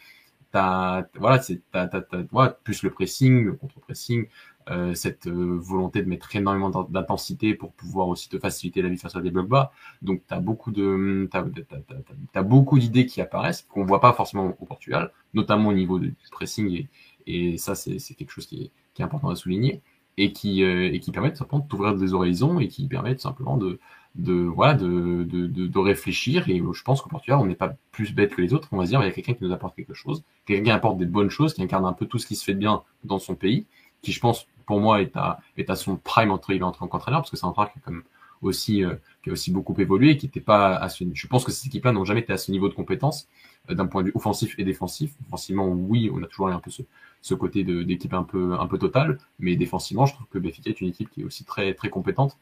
t'as, voilà, c'est, t'as, t'as, voilà, plus le pressing, le contre-pressing, euh, cette euh, volonté de mettre énormément d'intensité pour pouvoir aussi te faciliter la vie face à des blocs bas. Donc, tu as beaucoup de, t'as, t'as, t'as, beaucoup d'idées qui apparaissent qu'on voit pas forcément au Portugal, notamment au niveau du pressing et, et ça, c'est, c'est quelque chose qui est, qui est important à souligner et qui, euh, et qui permettent simplement d'ouvrir des horizons et qui permettent simplement de, de, voilà, de, de, de, réfléchir. Et je pense qu'au Portugal, on n'est pas plus bête que les autres. On va se dire, il y a quelqu'un qui nous apporte quelque chose, quelqu'un qui apporte des bonnes choses, qui incarne un peu tout ce qui se fait de bien dans son pays, qui, je pense, pour moi, est à, est à son prime entre il en tant qu'entraîneur, parce que c'est un entraîneur qui comme aussi, euh, qui a aussi beaucoup évolué, qui n'était pas à ce, je pense que ces équipes-là n'ont jamais été à ce niveau de compétence, euh, d'un point de vue offensif et défensif. Offensivement, oui, on a toujours un peu ce, côté d'équipe un peu, un totale, mais défensivement, je trouve que Benfica est une équipe qui est aussi très, très compétente.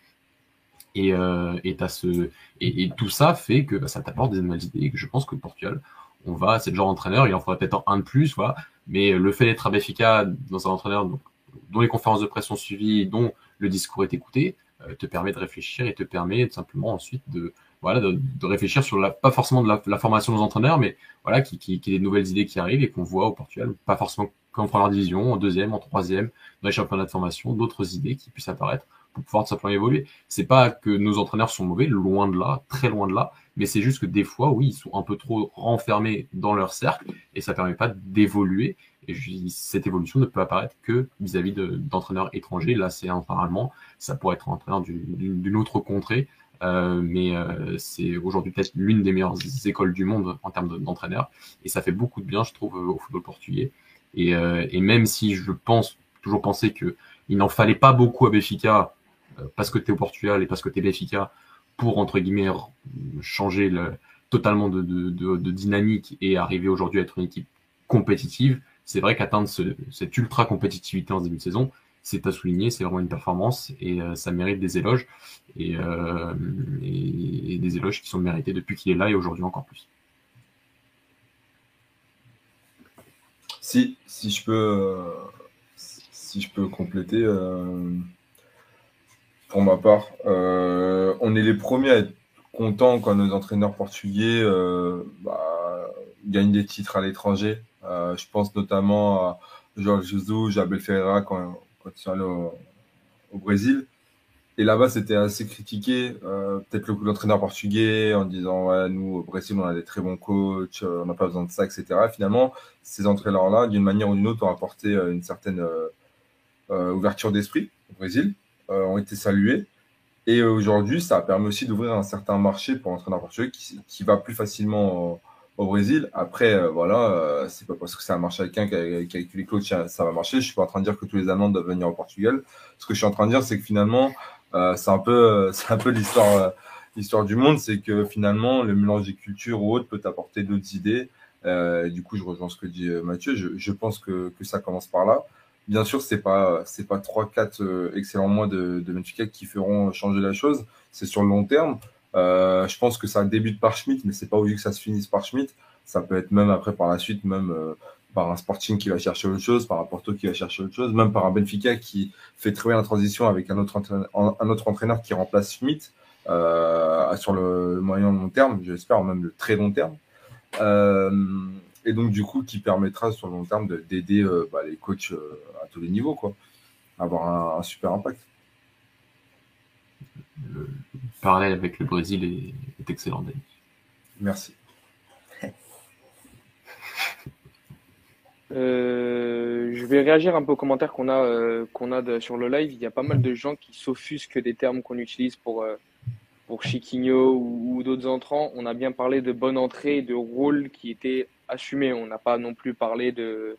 Et, euh, et, ce, et, et, tout ça fait que bah, ça t'apporte des nouvelles idées et que je pense que Portugal, on va, c'est le genre d'entraîneur, il en faudrait peut-être un de plus, voilà, mais le fait d'être à Benfica dans un entraîneur dont les conférences de presse sont suivies, dont le discours est écouté, te permet de réfléchir et te permet simplement ensuite de, voilà, de, de, réfléchir sur la, pas forcément de la, la formation des entraîneurs, mais voilà, qui, qui, qui est des nouvelles idées qui arrivent et qu'on voit au Portugal, pas forcément comme première division, en deuxième, en troisième, dans les championnats de formation, d'autres idées qui puissent apparaître pour pouvoir tout simplement évoluer. C'est pas que nos entraîneurs sont mauvais, loin de là, très loin de là, mais c'est juste que des fois, oui, ils sont un peu trop renfermés dans leur cercle et ça permet pas d'évoluer. Et cette évolution ne peut apparaître que vis-à-vis d'entraîneurs étrangers. Là, c'est un allemand, ça pourrait être un entraîneur d'une autre contrée, euh, mais euh, c'est aujourd'hui peut-être l'une des meilleures écoles du monde en termes d'entraîneurs et ça fait beaucoup de bien, je trouve, au football portugais. Et, euh, même si je pense toujours penser que il n'en fallait pas beaucoup à Béfica parce que tu es au Portugal et parce que tu es Béfica pour entre guillemets changer le, totalement de, dynamique et arriver aujourd'hui à être une équipe compétitive. C'est vrai qu'atteindre ce, cette ultra compétitivité en début de saison, c'est à souligner, c'est vraiment une performance et euh, ça mérite des éloges et, euh, et, des éloges qui sont mérités depuis qu'il est là et aujourd'hui encore plus. Si, si je peux, euh, si je peux compléter, pour ma part, on est les premiers à être contents quand nos entraîneurs portugais bah, gagnent des titres à l'étranger. je pense notamment à Jorge Jesus, Abel Ferreira quand, ils sont allés au Brésil. Et là-bas, c'était assez critiqué. Euh, Peut-être le coup d'entraîneur portugais en disant ouais, nous au Brésil, on a des très bons coachs, euh, on n'a pas besoin de ça, etc. Finalement, ces entraîneurs-là, d'une manière ou d'une autre, ont apporté euh, une certaine euh, euh, ouverture d'esprit au Brésil, euh, ont été salués. Et aujourd'hui, ça a permis aussi d'ouvrir un certain marché pour l'entraîneur portugais qui, va plus facilement au, Brésil. Après, voilà, c'est pas parce que ça a marché avec un qu'avec les coachs ça va marcher. Je suis pas en train de dire que tous les Allemands doivent venir au Portugal. Ce que je suis en train de dire, c'est que finalement, euh, c'est un peu, euh, c'est un peu l'histoire, euh, l'histoire du monde, c'est que finalement, le mélange des cultures ou autres peut apporter d'autres idées. du coup, je rejoins ce que dit Mathieu. Je, pense que, que ça commence par là. Bien sûr, c'est pas c'est pas trois quatre excellents mois de, de qui feront changer la chose. C'est sur le long terme. Euh, je pense que ça débute par Schmidt, mais c'est pas obligé que ça se finisse par Schmidt. Ça peut être même après par la suite, même euh, par un Sporting qui va chercher autre chose, par un Porto qui va chercher autre chose, même par un Benfica qui fait très bien la transition avec un autre entraîneur, qui remplace Schmidt euh, sur le moyen long terme, j'espère même le très long terme. Euh, et donc du coup qui permettra sur le long terme d'aider euh, bah, les coachs à tous les niveaux, quoi, avoir un super impact. Le parallèle avec le Brésil est, est excellent, Denis. Merci. Euh, je vais réagir un peu aux commentaires qu'on a, euh, qu'on a de, sur le live. Il y a pas mal de gens qui s'offusquent des termes qu'on utilise pour, euh, pour Chiquinho ou, ou d'autres entrants. On a bien parlé de bonne entrée, de rôle qui était assumé. On n'a pas non plus parlé de,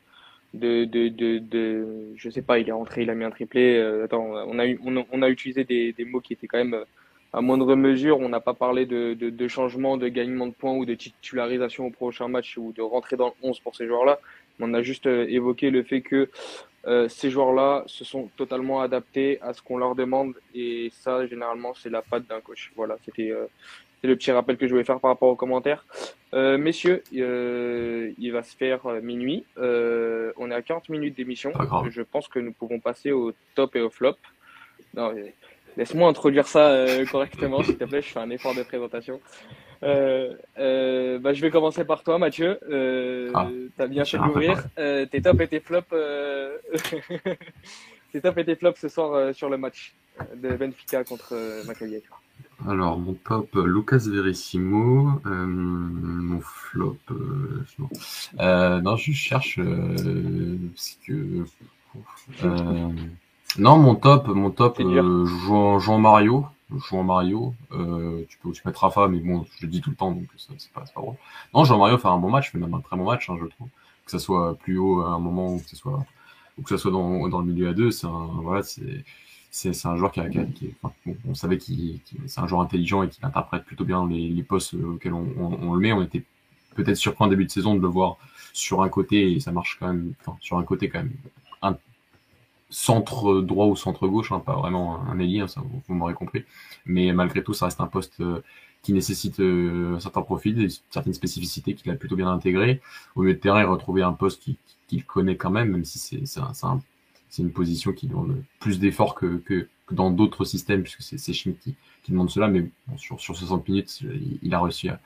de, de, de, de, je sais pas, il est rentré, il a mis un triplé. Euh, attends, on a, eu, on, on, a utilisé des, des mots qui étaient quand même euh, à moindre mesure. On n'a pas parlé de, de, de changement, de gagnement de points ou de titularisation au prochain match ou de rentrer dans le 11 pour ces joueurs-là. On a juste euh, évoqué le fait que euh, ces joueurs-là se sont totalement adaptés à ce qu'on leur demande et ça, généralement, c'est la patte d'un coach. Voilà, c'était euh, le petit rappel que je voulais faire par rapport aux commentaires. Euh, messieurs, euh, il va se faire euh, minuit. Euh, on est à 40 minutes d'émission. Je pense que nous pouvons passer au top et au flop. Laisse-moi introduire ça correctement, s'il te plaît. Je fais un effort de présentation. Bah, je vais commencer par toi, Mathieu. Ah, T'as bien fait d'ouvrir. Euh, tes top et tes flops. Tes top et tes flops ce soir sur le match de Benfica contre Maccabi. Alors, mon top, Lucas Verissimo. mon flop, non, je cherche parce que. non, mon top, mon top, Jean, Jean Mario jouant Mario. Euh, tu peux aussi mettre Rafa, mais bon, je le dis tout le temps, donc c'est pas, pas drôle. Non, Jean Mario fait un bon match, fait même un très bon match, hein, je trouve. Que ça soit plus haut à un moment ou que ce soit, ou que ça soit dans, dans le milieu à deux, c'est un, voilà, c'est, c'est, un joueur qui a, qui, enfin, bon, on savait qu'il, c'est un joueur intelligent et qui interprète plutôt bien les, les postes auxquels on, on, le met. On était peut-être surpris en début de saison de le voir sur un côté et ça marche quand même, enfin, sur un côté quand même un, centre droit ou centre gauche, hein, pas vraiment un ailier, hein, ça, vous, m'aurez compris. Mais malgré tout, ça reste un poste euh, qui nécessite euh, un certain profil, certaines spécificités qu'il a plutôt bien intégré. Au milieu de terrain, il retrouver un poste qu'il connaît quand même, même si c'est c'est une position qui demande plus d'efforts que, que, que, dans d'autres systèmes, puisque c'est Schmidt qui, qui, demande cela. Mais bon, sur, sur 60 minutes, il, a réussi à,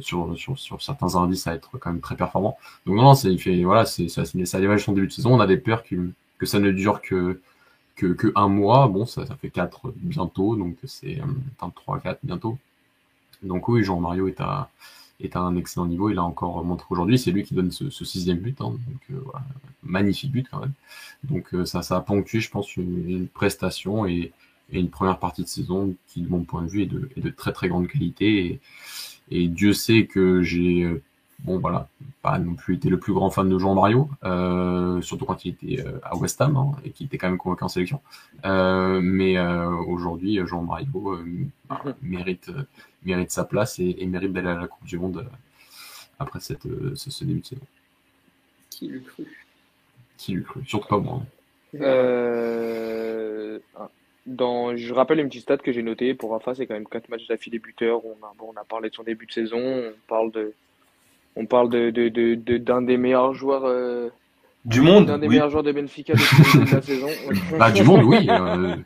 sur, sur, sur, certains indices à être quand même très performant. Donc non, non, il fait voilà, c'est ça, ça a son début de saison. On a des peurs qu'il que ça ne dure que, que, que un mois. Bon, ça, ça fait 4 bientôt, donc c'est euh, 3, 4 bientôt. Donc oui, Jean-Mario est à, est à un excellent niveau. Il a encore montré aujourd'hui. C'est lui qui donne ce, ce sixième but. Hein, donc euh, voilà, magnifique but quand même. Donc euh, ça, ça a ponctué, je pense, une, une prestation et, et, une première partie de saison qui, de mon point de vue, est de, est de très très grande qualité. Et, et Dieu sait que j'ai euh, bon voilà, pas non plus été le plus grand fan de Jean Mario, euh, surtout quand il était euh, à West Ham hein, et qu'il était quand même convoqué en sélection. Euh, mais euh, aujourd'hui, Jean Mario mérite mérite sa place et, et mérite d'aller à la Coupe du Monde après cette ce, ce, début de saison. Qui l'eût cru? Qui l'eût cru? Surtout pas moi. Dans, je rappelle une petite stat que j'ai notée pour Rafa, c'est quand même 4 matchs d'affilée buteur. On a, bon, on a parlé de son début de saison, on parle de, on parle de, de, de, de d'un des meilleurs joueurs euh, du monde. D'un des oui. meilleurs joueurs de Benfica depuis la saison. bah, du monde, oui. Euh,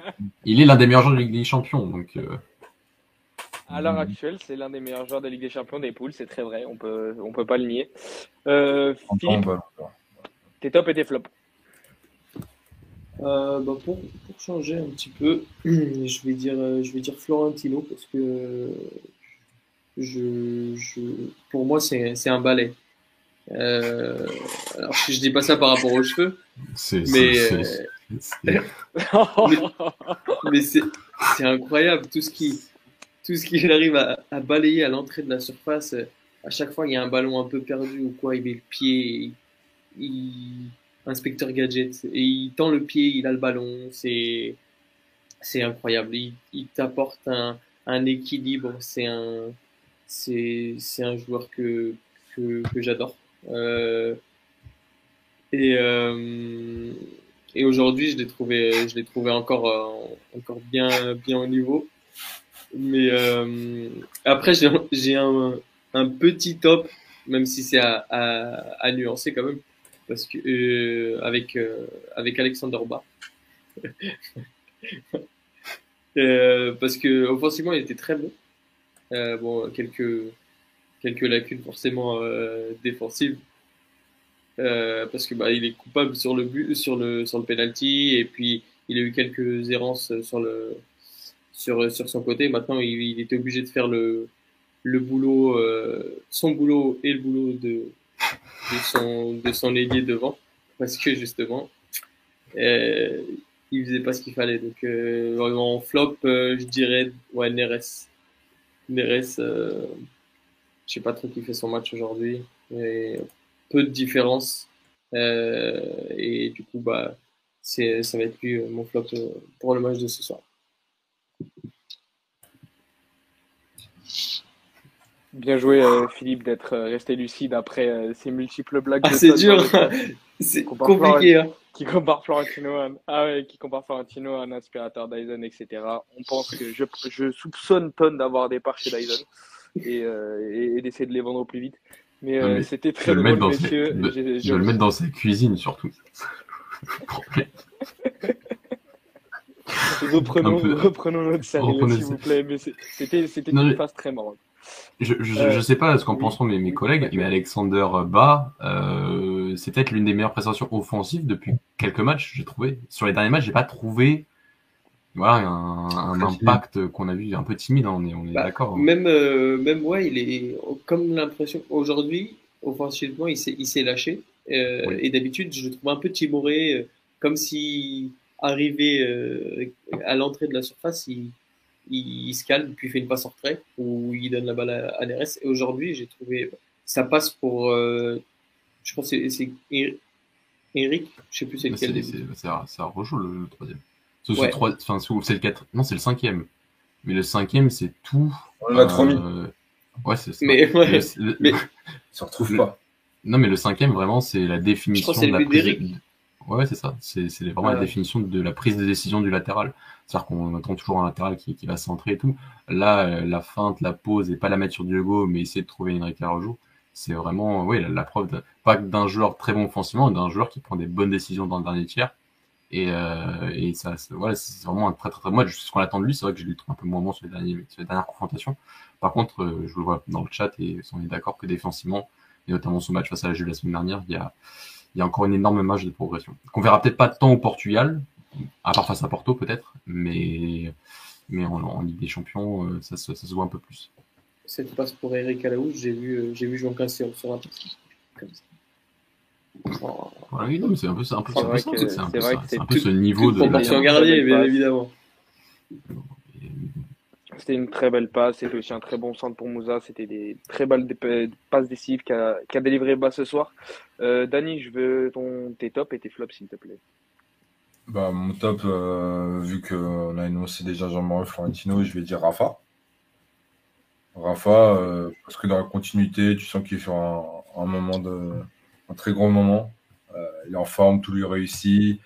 il est l'un des meilleurs joueurs de Ligue des Champions. Donc, euh... À l'heure actuelle, c'est l'un des meilleurs joueurs de Ligue des Champions des poules, c'est très vrai, on peut, on peut pas le nier. Euh, Philippe, tes top et tes flops. Euh, bah pour, pour, changer un petit peu, je vais dire, je vais dire Florentino parce que je, je, pour moi, c'est un balai. Euh, alors, je dis pas ça par rapport aux cheveux, mais, euh, mais, mais c'est incroyable tout ce qui, tout ce qu'il arrive à, à, balayer à l'entrée de la surface. À chaque fois, il y a un ballon un peu perdu ou quoi, il met le pied, il, inspecteur gadget, et il tend le pied, il a le ballon, c'est c'est incroyable. Il, il t'apporte un, un équilibre, c'est un c'est un joueur que, que, j'adore. Euh, et euh, et aujourd'hui, je l'ai trouvé, je l'ai trouvé encore, euh, encore bien, bien au niveau. Mais après, j'ai un, un petit top, même si c'est à, à, nuancer quand même, parce que avec avec Alexander Bas. parce que offensivement, il était très bon. Euh, bon, quelques, quelques lacunes forcément euh, défensives. Euh, parce que bah, il est coupable sur le but, sur le sur le penalty et puis il a eu quelques errances sur le sur sur son côté. Maintenant, il, était obligé de faire le le boulot, son boulot et le boulot de de son de son ailier devant parce que justement il faisait pas ce qu'il fallait. Donc en flop, je dirais ouais Neres. Neres, euh, je sais pas trop qui fait son match aujourd'hui, mais peu de différence. et du coup, bah, c'est, ça va être lui mon flop pour le match de ce soir. Bien joué, Philippe, d'être resté lucide après ces multiples blagues. Ah, c'est dur, c'est compliqué. Hein qui compare Florentino à, ah ouais, qui compare Florentino à un aspirateur Dyson, etc. On pense que je, je soupçonne Ton d'avoir des parts chez Dyson et, euh, et, d'essayer de les vendre au plus vite. Mais, euh, c'était très drôle, messieurs. je vais le mettre dans sa cuisine surtout. reprenons, reprenons notre série, s'il vous plaît. Mais c'était une phase très marrante. Je, je, euh, sais pas ce qu'en penseront mes, mes collègues, mais Alexander Bas, euh, c'est peut-être l'une des meilleures prestations offensives depuis quelques matchs, j'ai trouvé. Sur les derniers matchs, j'ai pas trouvé voilà, un, impact qu'on a vu un peu timide, hein, on est, on est bah, d'accord. Hein. Même, euh, même ouais, il est comme l'impression aujourd'hui, offensivement, il s'est, il s'est lâché. Euh, Et d'habitude, je le trouve un peu timoré, comme si arrivé euh, à l'entrée de la surface, il, il, se calme, puis il fait une passe en retrait où il donne la balle à, Neres. Et aujourd'hui, j'ai trouvé ça passe pour, euh, je pense que c'est Eric, je sais plus c'est lequel. Ça rejoue le, troisième. C'est le 4. Non, c'est le cinquième. Mais le cinquième, c'est tout. On l'a trop mis. Euh, ouais, c'est ça. Mais, ouais, mais... se retrouve pas. Non, mais le cinquième, vraiment, c'est la définition de la prise. Ouais, c'est ça. C'est vraiment la définition de la prise de décision du latéral. C'est-à-dire qu'on attend toujours un latéral qui, qui va centrer et tout. Là, euh, la feinte, la pause, et pas la mettre sur Diego, mais essayer de trouver une Carojo, c'est vraiment oui, la, preuve, pas d'un joueur très bon offensivement, d'un joueur qui prend des bonnes décisions dans le dernier tiers. Et, euh, et ça, voilà, c'est vraiment un très très très. Moi, ce qu'on attend de lui, c'est vrai que je l'ai trouvé un peu moins bon sur les, derniers, sur les dernières confrontations. Par contre, euh, je le vois dans le chat et on est d'accord que défensivement, et notamment son match face à la Juve la semaine dernière, il y a, il y a encore une énorme marge de progression. Qu'on verra peut-être pas tant au Portugal, à part face à Porto peut-être, mais, mais en, Ligue des Champions, euh, ça, ça, se voit un peu plus. Cette passe pour Eric Alaouz, j'ai vu, euh, j'ai vu Jean Cassé sur un comme ça. oui, non, c'est un peu. C'est un peu, c'est un, peu, un peu ce niveau de. Proportion gardée, bien évidemment. C'était une très belle passe, c'était aussi un très bon centre pour Moussa, c'était des très belles passes décisives qu'a qu délivré bas ce soir. Euh, Dani, je veux ton, tes tops et tes flops, s'il te plaît. Bah, mon top, euh, vu qu'on a énoncé déjà Jean-Marie Florentino, je vais dire Rafa. Rafa, euh, parce que dans la continuité, tu sens qu'il est sur un, moment de. un très gros moment. Euh, il est en forme, tout lui réussit.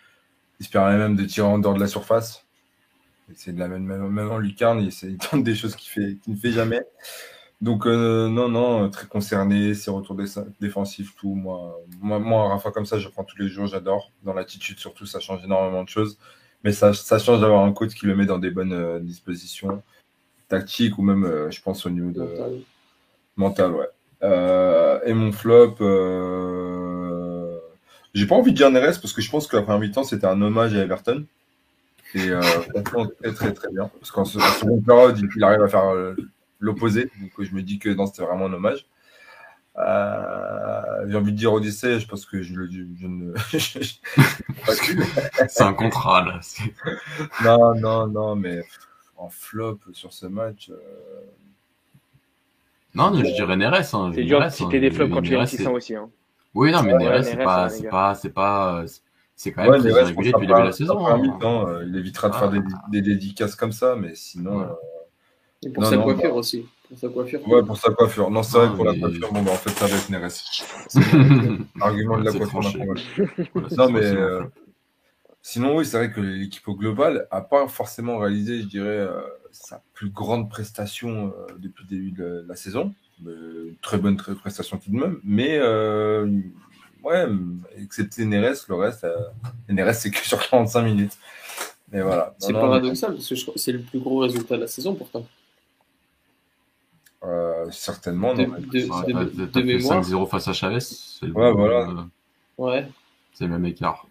Il espère même de tirer en dehors de la surface. C'est de la même, même en lucarne, il, il tente des choses qu'il ne fait jamais. Donc, euh, non, non, très concerné, ses retours défensifs, tout. Moi, moi, moi, Rafa, comme ça, je prends tous les jours, j'adore. Dans l'attitude, surtout, ça change énormément de choses. Mais ça, ça change d'avoir un coach qui le met dans des bonnes euh, dispositions tactiques ou même, euh, je pense, au niveau de. Mental, ouais. et mon flop. J'ai pas envie de dire Neres parce que je pense que la première mi-temps, c'était un hommage à Everton. Et euh, très, très, très bien. Parce qu'en seconde période, il arrive à faire l'opposé. Donc je me dis que non, c'était vraiment un hommage. Euh, j'ai envie de dire Odyssée, je pense que je, le, je ne. c'est un contrat là. non, non, non, mais en flop sur ce match. Euh... Non, je dirais Neres. Hein, c'est dur si t'es des flops quand tu es réticent aussi. Hein. Oui, non, mais Neres, c'est pas, c'est pas, c'est pas, c'est quand même ouais, très régulier depuis le début de la saison. Hein. Temps, euh, il évitera de faire des, des, dédicaces comme ça, mais sinon. Ouais. Et pour non, sa non, coiffure bah... aussi. Pour sa coiffure. Ouais, pour sa coiffure. Non, c'est vrai, ah, pour mais... la coiffure, bon, bah, en fait, ça va être Neres. Argument de la coiffure Non, mais euh, sinon, oui, c'est vrai que l'équipe au global n'a pas forcément réalisé, je dirais, euh, sa plus grande prestation euh, depuis le début de la, saison. très bonne très, prestation tout de même. Mais, euh, ouais, excepté Neres, le reste, Neres, c'est que sur 45 minutes. Mais voilà. C'est paradoxal, mais... parce que c'est le plus gros résultat de la saison pourtant. Euh, certainement. De, de, de, de mémoire. 5-0 face à Chavez. Le ouais, voilà. Euh, ouais. C'est le même écart.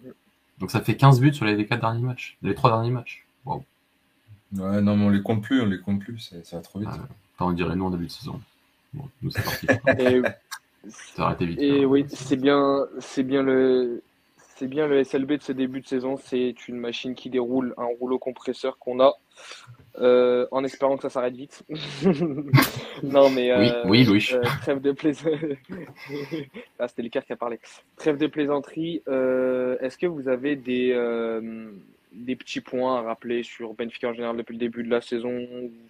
Donc ça fait 15 buts sur les 4 derniers matchs, les 3 derniers matchs. Wow. Ouais, non, mais on les compte plus, on les compte plus, ça va trop vite. Ah, on dirait nous en début de saison. Bon, nous c'est parti. et, ça arrêté vite. Et oui, c'est bien, c'est bien le, c'est bien le SLB de ce début de saison. C'est une machine qui déroule, un rouleau compresseur qu'on a, euh, en espérant que ça s'arrête vite. non, mais euh, oui, oui, euh, trêve de plaisanterie. ah, c'était l'écart qui a parlé. Trêve de plaisanterie. Est-ce que vous avez des des petits points à rappeler sur Benfica en général depuis le début de la saison,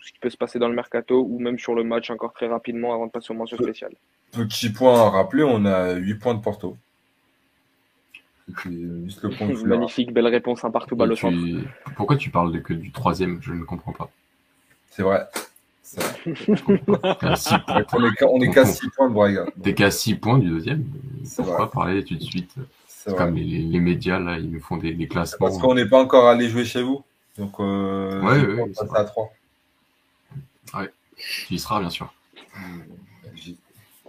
ce qui peut se passer dans le mercato, ou même sur le match encore très rapidement avant de passer aux mentions spéciales Petit point à rappeler, on a 8 points de Porto. Juste le point Magnifique, belle réponse, un partout balle au centre. Pourquoi tu parles que du troisième? Je ne comprends pas. C'est vrai. on est qu'à 6 points de Braga. T'es qu'à 6 points du deuxième? Pourquoi parler tout de suite? Comme les, médias, là, ils nous font des, des classements. Parce qu'on n'est pas encore allé jouer chez vous. Donc, euh, ouais, ouais, on passe à 3. Ouais, tu y seras, bien sûr.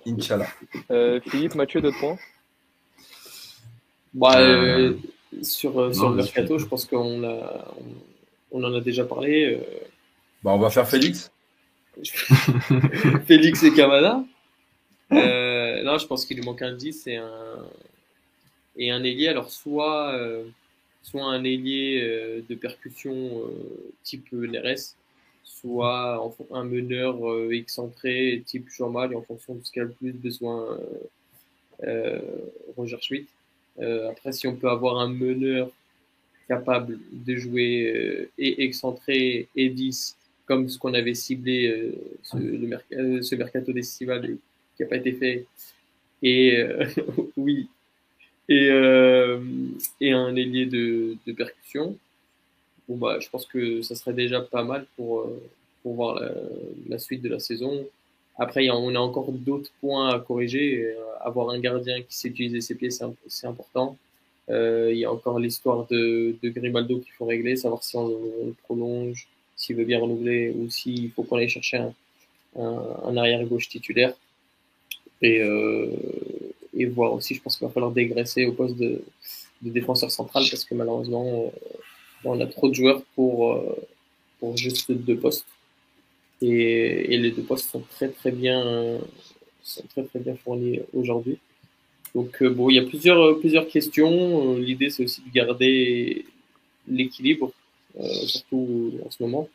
Inch'Allah. Euh, Philippe, Mathieu, d'autres points? Bah, euh, Sur, euh, sur le mercato, je pense qu'on a, on, en a déjà parlé. Euh. Bah, on va faire Félix. Félix et Kamada. non, je pense qu'il lui manque un 10 c'est un, et un ailier, alors soit, euh, soit un ailier euh, de percussion euh, type Neres, soit un meneur excentré type Jean-Mal, en fonction de ce qu'a le plus besoin Roger Schmidt. après, si on peut avoir un meneur capable de jouer et excentré et 10, comme ce qu'on avait ciblé ce, le ce mercato d'estival qui n'a pas été fait. Et oui, et, euh, et un ailier de, de, percussion. Bon, bah, je pense que ça serait déjà pas mal pour, euh, pour voir la, la suite de la saison. Après, on a encore d'autres points à corriger. Euh, avoir un gardien qui sait utiliser ses pieds, c'est important. Euh, il y a encore l'histoire de, de Grimaldo qu'il faut régler, savoir si on, le prolonge, s'il veut bien renouveler ou s'il faut qu'on aille chercher un, un, un arrière-gauche titulaire. Et, euh, et voir aussi, je pense qu'il va falloir dégraisser au poste de, défenseur central parce que malheureusement, euh, on a trop de joueurs pour, euh, pour juste deux postes. Et, les deux postes sont très très bien, sont très très bien fournis aujourd'hui. Donc euh, bon, il y a plusieurs, plusieurs questions. L'idée c'est aussi de garder l'équilibre, surtout en ce moment.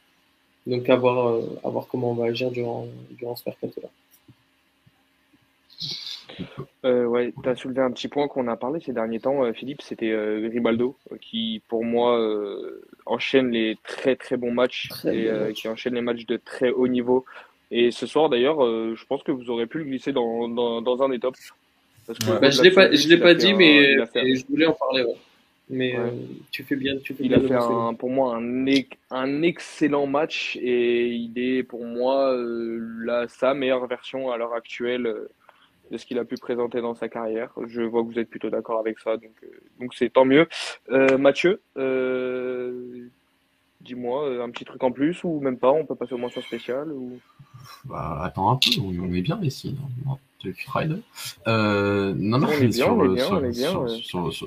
Donc à voir, comment on va agir durant, durant ce mercato-là. Euh, ouais, tu as soulevé un petit point qu'on a parlé ces derniers temps, euh, Philippe, c'était euh, Grimaldo, qui pour moi enchaîne les très très bons matchs et qui enchaîne les matchs de très haut niveau. Et ce soir d'ailleurs, je pense que vous aurez pu le glisser dans, dans, dans un des tops. Bah, je ne l'ai pas, dit, mais, je voulais en parler. Mais tu fais bien. Tu fais il a fait un, pour moi un, un excellent match et il est pour moi la, sa meilleure version à l'heure actuelle de ce qu'il a pu présenter dans sa carrière. Je vois que vous êtes plutôt d'accord avec ça, donc euh, donc c'est tant mieux. Euh, Mathieu, euh, dis-moi un petit truc en plus ou même pas, on peut passer au mention spéciale ou... Bah, attends un peu, on, est bien ici. Non, tu euh, non, bien.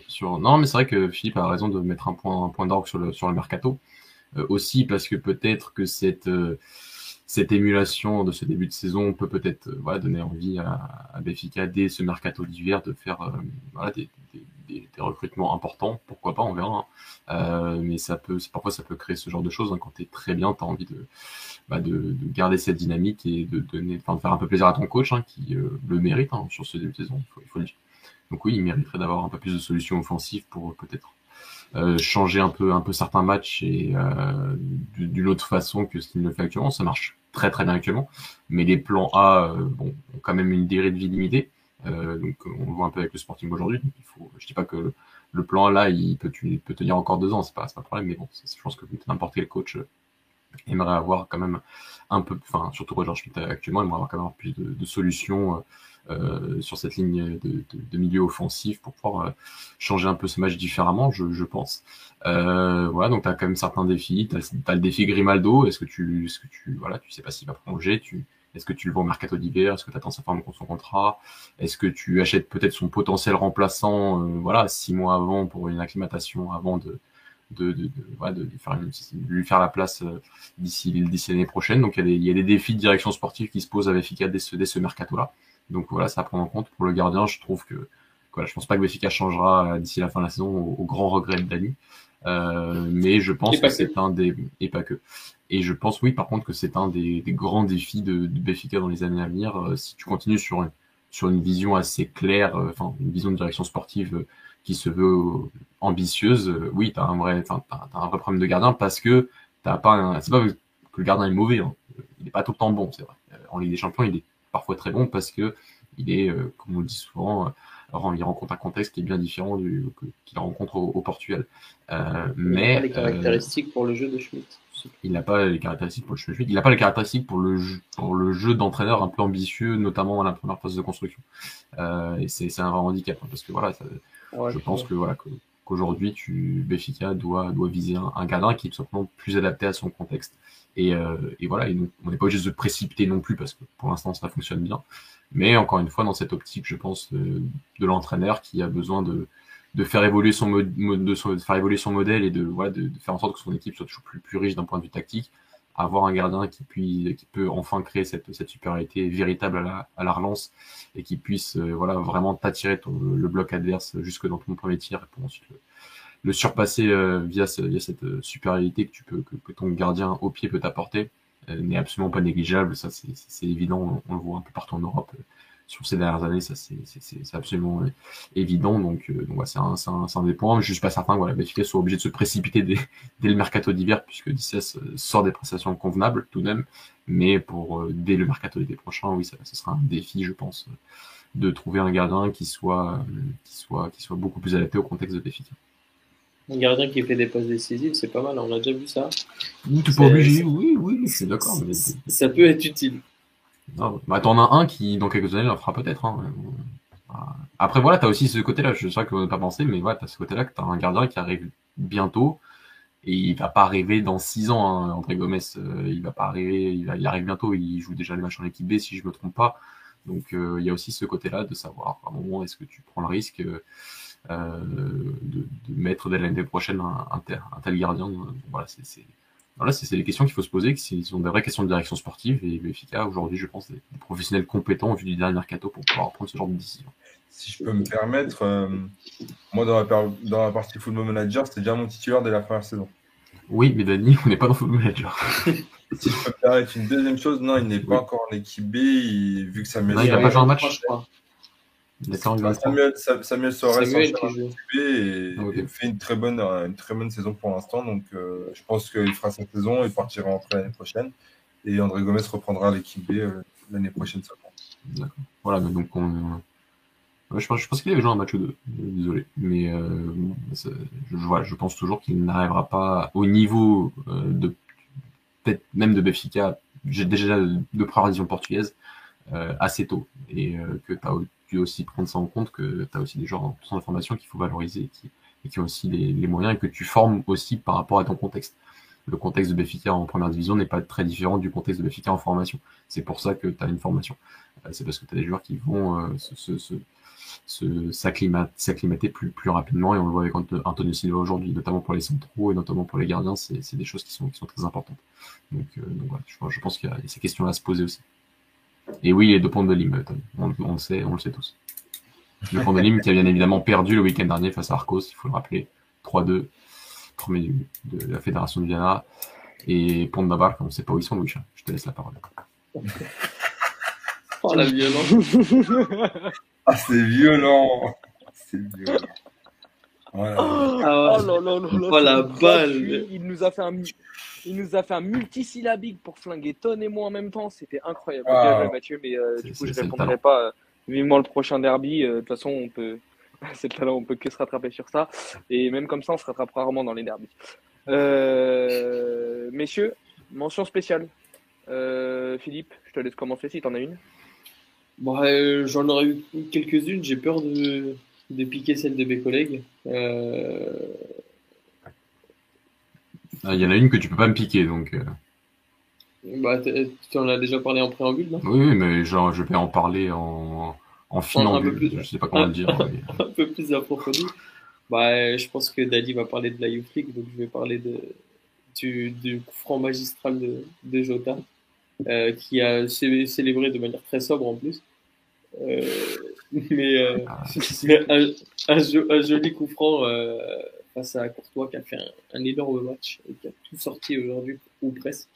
Sur, non, mais c'est vrai que Philippe a raison de mettre un point, un point d'orgue sur le, sur le mercato. aussi parce que peut-être que cette cette émulation de ce début de saison peut peut-être euh, voilà, donner envie à, à ce mercato d'hiver de faire euh, voilà, des, des, des, recrutements importants. Pourquoi pas, on verra. Hein. Euh, mais ça peut, parfois ça peut créer ce genre de choses. Hein. Quand tu es très bien, tu as envie de, bah, de, de, garder cette dynamique et de, donner, de faire un peu plaisir à ton coach hein, qui euh, le mérite hein, sur ce début de saison, il faut, il faut le dire. Donc oui, il mériterait d'avoir un peu plus de solutions offensives pour peut-être euh, changer un peu, un peu certains matchs et euh, d'une autre façon que ce qu'il le fait actuellement. Ça marche très très bien actuellement, mais les plans A euh, ont quand même une durée de vie limitée. Euh, donc on le voit un peu avec le Sporting aujourd'hui. Il faut, je dis pas que le plan A là, il peut, tenir encore deux ans, c'est pas, pas un problème, mais bon, je pense que n'importe quel coach aimerait avoir quand même un peu, enfin surtout Roger Schmidt actuellement, aimerait avoir quand même plus de, de solutions euh, sur cette ligne de, de, de, milieu offensif pour pouvoir euh, changer un peu ce match différemment, je, je pense. Euh, voilà, donc tu as quand même certains défis. Tu as, le défi Grimaldo. Est-ce que tu, est-ce que tu, voilà, tu sais pas s'il va prolonger? Est-ce que tu le vois au mercato d'hiver? Est-ce que tu attends sa fin de son contrat? Est-ce que tu achètes peut-être son potentiel remplaçant, euh, voilà, six mois avant pour une acclimatation, avant de de, de, de, de, faire lui faire la place d'ici d'ici l'année prochaine? Donc il y, a des, il y a des défis de direction sportive qui se posent avec FICA dès ce, dès ce mercato là. Donc voilà, ça à prendre en compte. Pour le gardien, je trouve que voilà, je pense pas que Béfica changera d'ici la fin de la saison au, grand regret de Dani. mais je pense que c'est un des et pas que. Et je pense oui par contre que c'est un des, grands défis de, de dans les années à venir. si tu continues sur une, sur une vision assez claire, enfin une vision de direction sportive qui se veut ambitieuse, oui, tu as un vrai, enfin, un vrai problème de gardien parce que t'as pas, c'est pas que le gardien est mauvais, hein. il n'est pas tout le temps bon, c'est vrai. En Ligue des Champions, il est parfois très bon parce que il est, euh, comme on le dit souvent, euh, il rencontre un contexte qui est bien différent du qu'il rencontre au, Portugal. Euh, mais il n'a pas les caractéristiques pour le jeu de Schmitt. Il n'a pas les caractéristiques pour le jeu de Schmitt. Il n'a pas les caractéristiques pour le jeu, pour le jeu d'entraîneur un peu ambitieux, notamment dans la première phase de construction. et c'est un vrai handicap hein, parce que voilà, je pense que voilà qu'aujourd'hui, tu Béfica doit doit viser un, gardien qui est tout simplement plus adapté à son contexte. Et, euh, et voilà, et on n'est pas obligé de se précipiter non plus parce que pour l'instant ça fonctionne bien. Mais encore une fois, dans cette optique, je pense de, de l'entraîneur qui a besoin de, de faire évoluer son mode, de, faire évoluer son modèle et de voilà de, faire en sorte que son équipe soit toujours plus, plus riche d'un point de vue tactique avoir un gardien qui, puis, qui peut enfin créer cette, cette supériorité véritable à la, à la relance et qui puisse euh, voilà, vraiment t'attirer le bloc adverse jusque dans ton premier tir pour ensuite le, surpasser euh, via, via cette euh, supériorité que, tu peux, que, ton gardien au pied peut t'apporter n'est absolument pas négligeable. Ça, c'est évident. On, le voit un peu partout en Europe sur ces dernières années, ça c'est absolument euh, évident. Donc, euh, donc c'est un, un, un, des points. Je suis pas certain que voilà, Benfica soit obligé de se précipiter dès, dès le mercato d'hiver, puisque 16 euh, sort des prestations convenables tout de même. Mais pour dès le mercato d'été prochain, oui, ça, ce sera un défi, je pense, de trouver un gardien qui soit, qui soit, qui soit beaucoup plus adapté au contexte de Benfica. Un gardien qui fait des passes décisives, c'est pas mal, on a déjà vu ça. Tu pas obligé, oui, oui, je suis d'accord. Ça peut être utile. Non, bah, t'en as un qui, dans quelques années, en fera peut-être. Hein. Après, voilà, t'as aussi ce côté-là. Je sais qu'on n'a pas pensé, mais voilà, t'as ce côté-là que t'as un gardien qui arrive bientôt. Et il va pas arriver dans 6 ans, hein, André Gomez. Euh, il va pas arriver, il, arrive bientôt. Il joue déjà les matchs en équipe B, si je me trompe pas. Donc, euh, il y a aussi ce côté-là de savoir à un moment est-ce que tu prends le risque euh, de, mettre dès l'année prochaine un, un, tel, gardien. Voilà, c'est voilà, c'est des questions qu'il faut se poser, qui sont des vraies questions de direction sportive. Et Benfica, aujourd'hui, je pense, des, professionnels compétents au vu du dernier mercato pour pouvoir prendre ce genre de décision. Si je peux me permettre, euh, moi, dans la, dans la partie Football Manager, c'était déjà mon titulaire dès la première saison. Oui, mais Dani, on n'est pas dans Football Manager. si je peux me permettre une deuxième chose, non, il n'est pas encore en équipe B, vu que ça met. Non, il n'a pas joué un match, je crois. Samuel, Samuel Sorel et, fait une très bonne, une très bonne saison pour l'instant. Donc, euh, je pense qu'il fera sa saison et partira en l'année prochaine. Et André Gomez reprendra l'équipe B euh, l'année prochaine seulement. Voilà, donc on. Je pense, je pense qu'il avait joué un match ou deux, désolé. Mais euh, je, je pense toujours qu'il n'arrivera pas au niveau de peut-être même de Benfica, déjà de première division portugaise, assez tôt. Et que tu as aussi prendre ça en compte que tu as aussi des gens en formation qu'il faut valoriser et qui, qui ont aussi les, moyens et que tu formes aussi par rapport à ton contexte. Le contexte de Béfica en première division n'est pas très différent du contexte de Béfica en formation. C'est pour ça que tu as une formation. Euh, c'est parce que tu as des joueurs qui vont euh, s'acclimater plus, rapidement et on le voit avec Antonio Silva aujourd'hui, notamment pour les centraux et notamment pour les gardiens, c'est des choses qui sont, qui sont très importantes. Donc, euh, voilà, je, je pense qu'il y a ces questions à se poser aussi. Et oui, les deux ponts de Lime, on, le sait, on le sait tous. Le pont de Lime qui a bien évidemment perdu le week-end dernier face à Arcos, il faut le rappeler. 3-2, premier de la fédération de Viana. Et Pont de Navarre, on ne sait pas où ils sont, Louis. Je te laisse la parole. oh la violence Ah, c'est violent C'est violent. Voilà. Ah, oh, là, là, oh la balle Il nous a fait un il nous a fait un multisyllabique pour flinguer Ton et moi en même temps. C'était incroyable. Ah. Mathieu, mais euh, du coup, je ne répondrai pas. Euh, vivement le prochain derby. Euh, de toute façon, on peut. C'est talent, on peut que se rattraper sur ça. Et même comme ça, on se rattrape rarement dans les derbys. messieurs, mention spéciale. Philippe, je te laisse commencer si tu en as une. Bon, J'en aurais eu quelques-unes. J'ai peur de, de, piquer celle de mes collègues. Ah, il y en a une que tu peux pas me piquer, donc. Euh. Bah, tu en as déjà parlé en préambule, non? Oui, mais genre, je vais en parler en, en finambule. Plus, je sais pas comment le dire. un peu plus approfondi. Bah, je pense que Dadi va parler de la League, donc je vais parler de, du, du coup franc magistral de, de Jota, euh, qui a célébré de manière très sobre en plus. Euh, mais, euh, Ah, mais un, un un joli coup franc euh, face à Courtois qui a fait un, un énorme match et qui a tout sorti aujourd'hui, ou presque.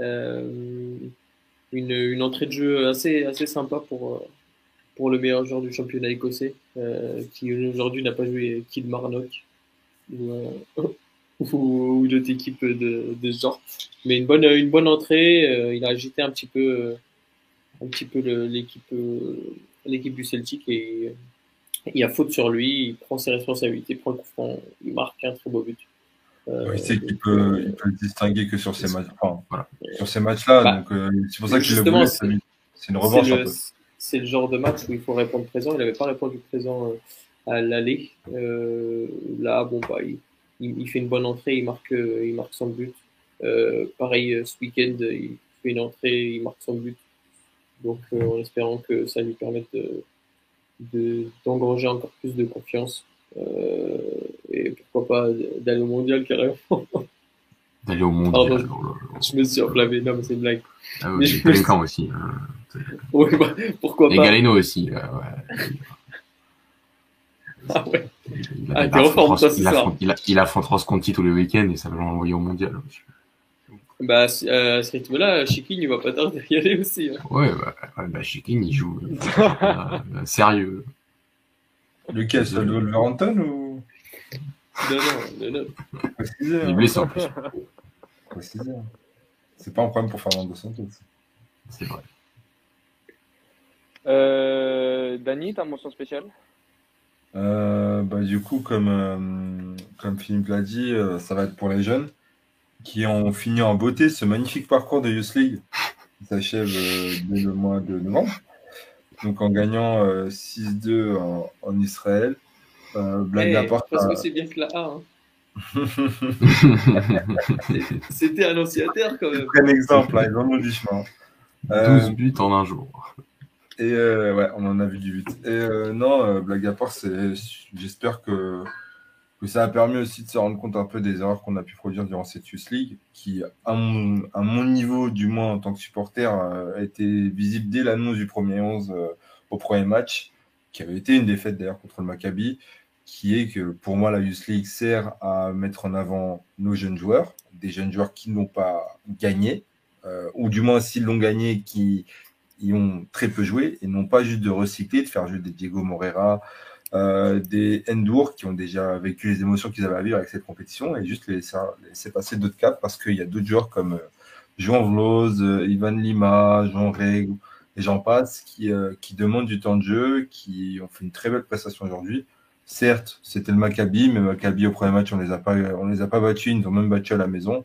Euh, une, une entrée de jeu assez, assez sympa pour, euh, pour le meilleur joueur du championnat écossais, euh, qui aujourd'hui n'a pas joué Kilmarnock ou, euh, ou, ou une autre équipe de, de ce genre. Mais une bonne, une bonne entrée, euh, il a agité un petit peu, un petit peu l'équipe euh, l'équipe du Celtic et il y a faute sur lui, il prend ses responsabilités, prend le coup franc, il marque un très beau but. Euh, Il sait qu'il peut, il peut le distinguer que sur ces matchs, enfin, Voilà. sur ces matchs-là. Bah, donc, euh, c'est pour ça qu'il le justement, voulait. c'est- une revanche le, c'est le genre de match où il faut répondre présent. Il n'avait pas répondu présent euh, à l'aller. Euh, là, bon, bah, il, il, il fait une bonne entrée, il marque, il marque son but. Pareil, ce week-end, il fait une entrée, il marque son but. Donc, euh, en espérant que ça lui permette de, de- d'engranger encore plus de confiance. Euh, et pourquoi pas d'aller au mondial carrément. D'aller au. Pardon, là. Je me suis enflammé, non, mais c'est une blague. Ah mais oui, Pelinkan aussi. hein. Bah, pourquoi Et pas Galeno aussi. euh, ouais. Ah ouais. Il, Ah, il ce il il affronte Ross Conti tous les week-ends et ça va l'envoyer au mondial. Bah, euh, à ce rythme-là, Chikin, il va pas tarder à y aller aussi. hein. Ouais, bah, ouais, bah Chikin, il joue euh, euh, sérieux. Lequel, c'est le Wolverhampton ou? Non, non, non, non. Il est hein, blessé en plus. hein. C'est pas un problème pour Fernando Santos. C'est vrai. Euh, Dany, ta mention spéciale? Euh, bah, du coup, comme, euh, comme Philippe l'a dit, euh, ça va être pour les jeunes qui ont fini en beauté ce magnifique parcours de Youth League qui s'achève euh, dès le mois de novembre. Donc en gagnant euh, 6-2 en, en Israël. Euh, blague Eh, à part. parce euh, que c'est bien que la A. hein. C'était annonciateur quand même. Prenez exemple, hein, ils en ont du chemin. Euh, 12 buts en un jour. Et euh, ouais, on en a vu du vite. Et euh, non, euh, blague à part, c'est, j'espère que, ça a permis aussi de se rendre compte un peu des erreurs qu'on a pu produire durant cette Youth League, qui, à mon, niveau, du moins en tant que supporter, euh, a été visible dès l'annonce du premier 11 euh, au premier match, qui avait été une défaite d'ailleurs contre le Maccabi, qui est que pour moi, la Youth League sert à mettre en avant nos jeunes joueurs, des jeunes joueurs qui n'ont pas gagné, euh, ou du moins s'ils l'ont gagné, qui ils ont très peu joué et non pas juste de recycler, de faire jouer des Diego Moreira, euh, des Endur qui ont déjà vécu les émotions qu'ils avaient à vivre avec cette compétition et juste les laisser, passer d'autres caps parce qu'il y a d'autres joueurs comme euh, Jean Vlos, euh, Ivan Lima, Jean Reg et j'en passe qui, qui demandent du temps de jeu, qui ont fait une très belle prestation aujourd'hui. Certes, c'était le Maccabi, mais Maccabi au premier match, on les a pas, on les a pas battus, ils nous ont même battus à la maison.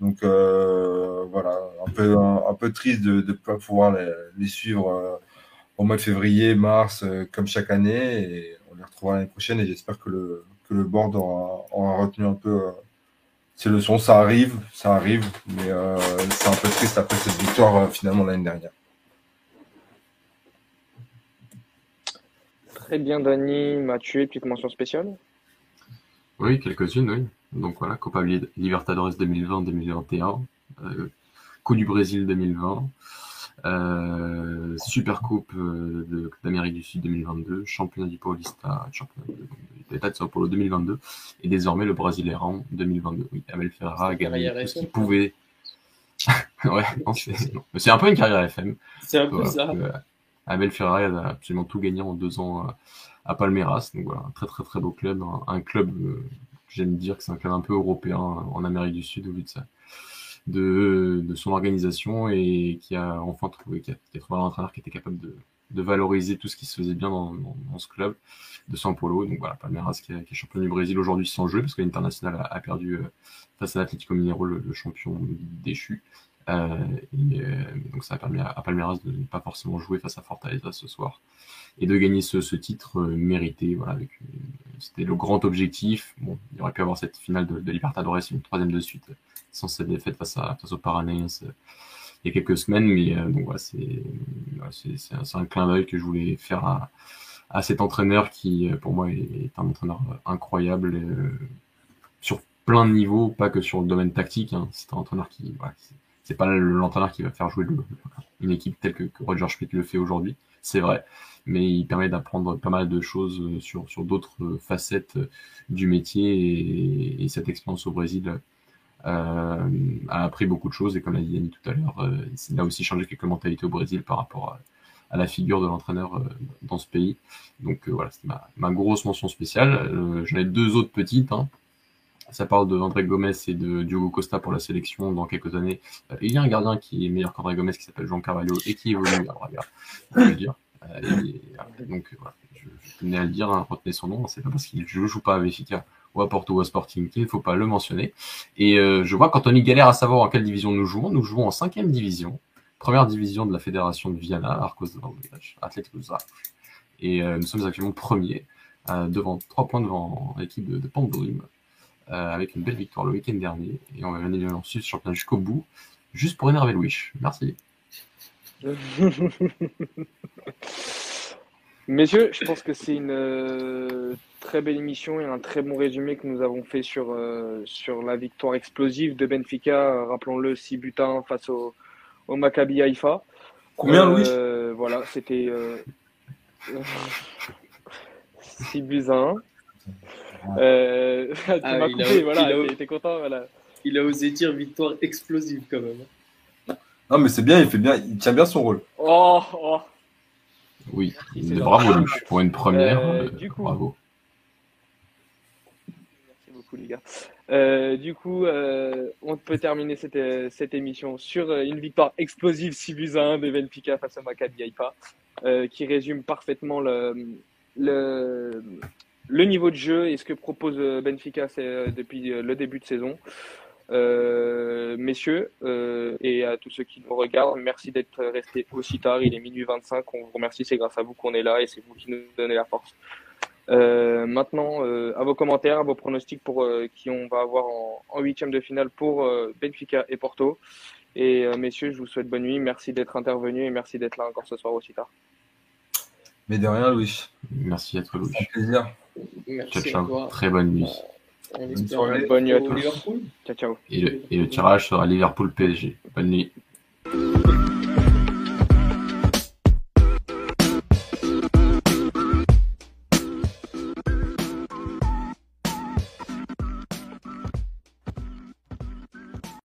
Donc euh, voilà, un peu, un, peu triste de ne pas pouvoir les, les suivre au mois de février, mars, comme chaque année. Les retrouvera l'année prochaine. Et j'espère que le, que le board aura, aura retenu un peu euh, ces leçons. Ça arrive, ça arrive, mais euh, c'est un peu triste après cette victoire euh, finalement l'année dernière. Très bien, Dany. Mathieu, petite mention spéciale? Oui, quelques-unes, oui. Donc voilà, Copa Libertadores 2020-2021, euh, Coupe du Brésil 2020, euh, Super Coupe euh, d'Amérique du Sud 2022, Championnat du Paulista, Championnat de- de l'État de Sao Paulo 2022, et désormais le Brasileirão 2022. Oui, Abel Ferreira a gagné tout ce qu'il pouvait. ouais, non, c'est un peu une carrière FM. C'est un peu Voilà, ça. que Abel Ferrari a absolument tout gagné en deux ans euh, à Palmeiras. Donc voilà, un très très très beau club. Un, un club, euh, j'aime dire que c'est un club un peu européen en Amérique du Sud au vu de ça. De, de son organisation et qui a enfin trouvé, qui a, qui a trouvé un entraîneur qui était capable de, de valoriser tout ce qui se faisait bien dans, dans, dans ce club de São Paulo. Donc voilà, Palmeiras qui est, qui est champion du Brésil aujourd'hui sans jeu parce que l'International a, a perdu euh, face à l'Atlético Mineiro, le, le champion déchu. Euh, et, euh, donc ça a permis à, Palmeiras de ne pas forcément jouer face à Fortaleza ce soir et de gagner ce, ce titre euh, mérité. Voilà, c'était le grand objectif. Bon, il aurait pu avoir cette finale de, de Libertadores, une troisième de suite, sans cette défaite face à face il y a quelques semaines. Mais euh, c'est un, clin d'œil que je voulais faire à, cet entraîneur qui, euh, pour moi, est, un entraîneur incroyable euh, sur plein de niveaux, pas que sur le domaine tactique. hein. C'est un entraîneur qui, c'est- pas le- l'entraîneur qui va faire jouer une équipe telle que, que Roger Schmidt le fait aujourd'hui. c'est vrai, mais il permet d'apprendre pas mal de choses sur d'autres facettes du métier et, cette expérience au Brésil a appris beaucoup de choses et comme l'a dit Yannick tout à l'heure, il a aussi changé quelques mentalités au Brésil par rapport à, la figure de l'entraîneur dans ce pays. Donc voilà, c'est ma, grosse mention spéciale. J'en ai deux autres petites. Hein. Ça parle de André Gomez et de Diogo Costa pour la sélection dans quelques années. Euh, il y a un gardien qui est meilleur qu'André Gomez qui s'appelle Jean Carvalho et qui évolue à Braga. Je veux dire. Euh, donc voilà, je, tenais à le dire, hein, retenez son nom. C'est pas parce qu'il ne joue pas à Benfica ou à Porto ou à Sporting qu'il ne faut pas le mentionner. Et euh, je vois qu'Anthony galère à savoir en quelle division nous jouons. Nous jouons en cinquième division, première division de la fédération de Viana, Arcos de Atlético Et nous sommes actuellement premiers, devant trois points devant l'équipe de, de Pandorim. Euh, avec une belle victoire le week-end dernier. Et on va venir lancer ce championnat jusqu'au bout, juste pour énerver Louis. Merci. Messieurs, je pense que c'est une euh, très belle émission et un très bon résumé que nous avons fait sur, euh, sur la victoire explosive de Benfica, rappelons-le, 6 buts 1 face au, au Maccabi Haïfa. Combien, Louis? Voilà, c'était 6 buts 1. Euh, tu ah, m'as coupé, voilà, t'es content, voilà. Il a osé dire victoire explosive quand même. Non, mais c'est bien, il fait bien, il tient bien son rôle. Oh, oh. Oui, bravo pour une première. Euh, euh, du coup, bravo. Merci beaucoup les gars. Euh, du coup, euh, on peut terminer cette, cette émission sur une victoire explosive 6 buts à 1 de Benfica face à Maccabi Haïfa, euh, qui résume parfaitement le, le, le niveau de jeu et ce que propose Benfica depuis le début de saison. Messieurs et à tous ceux qui nous regardent, merci d'être restés aussi tard. Il est minuit 25. On vous remercie. C'est grâce à vous qu'on est là et c'est vous qui nous donnez la force. maintenant, à vos commentaires, à vos pronostics pour qui on va avoir en huitième de finale pour Benfica et Porto. Et messieurs, je vous souhaite bonne nuit. Merci d'être intervenus et merci d'être là encore ce soir aussi tard. Mais de rien, Louis. Merci à toi, Louis. Un plaisir. Merci ciao, ciao. Très bonne nuit. Bonne, bonne nuit à tous. Ciao, ciao. Et le, et le tirage sera Liverpool PSG. Bonne nuit.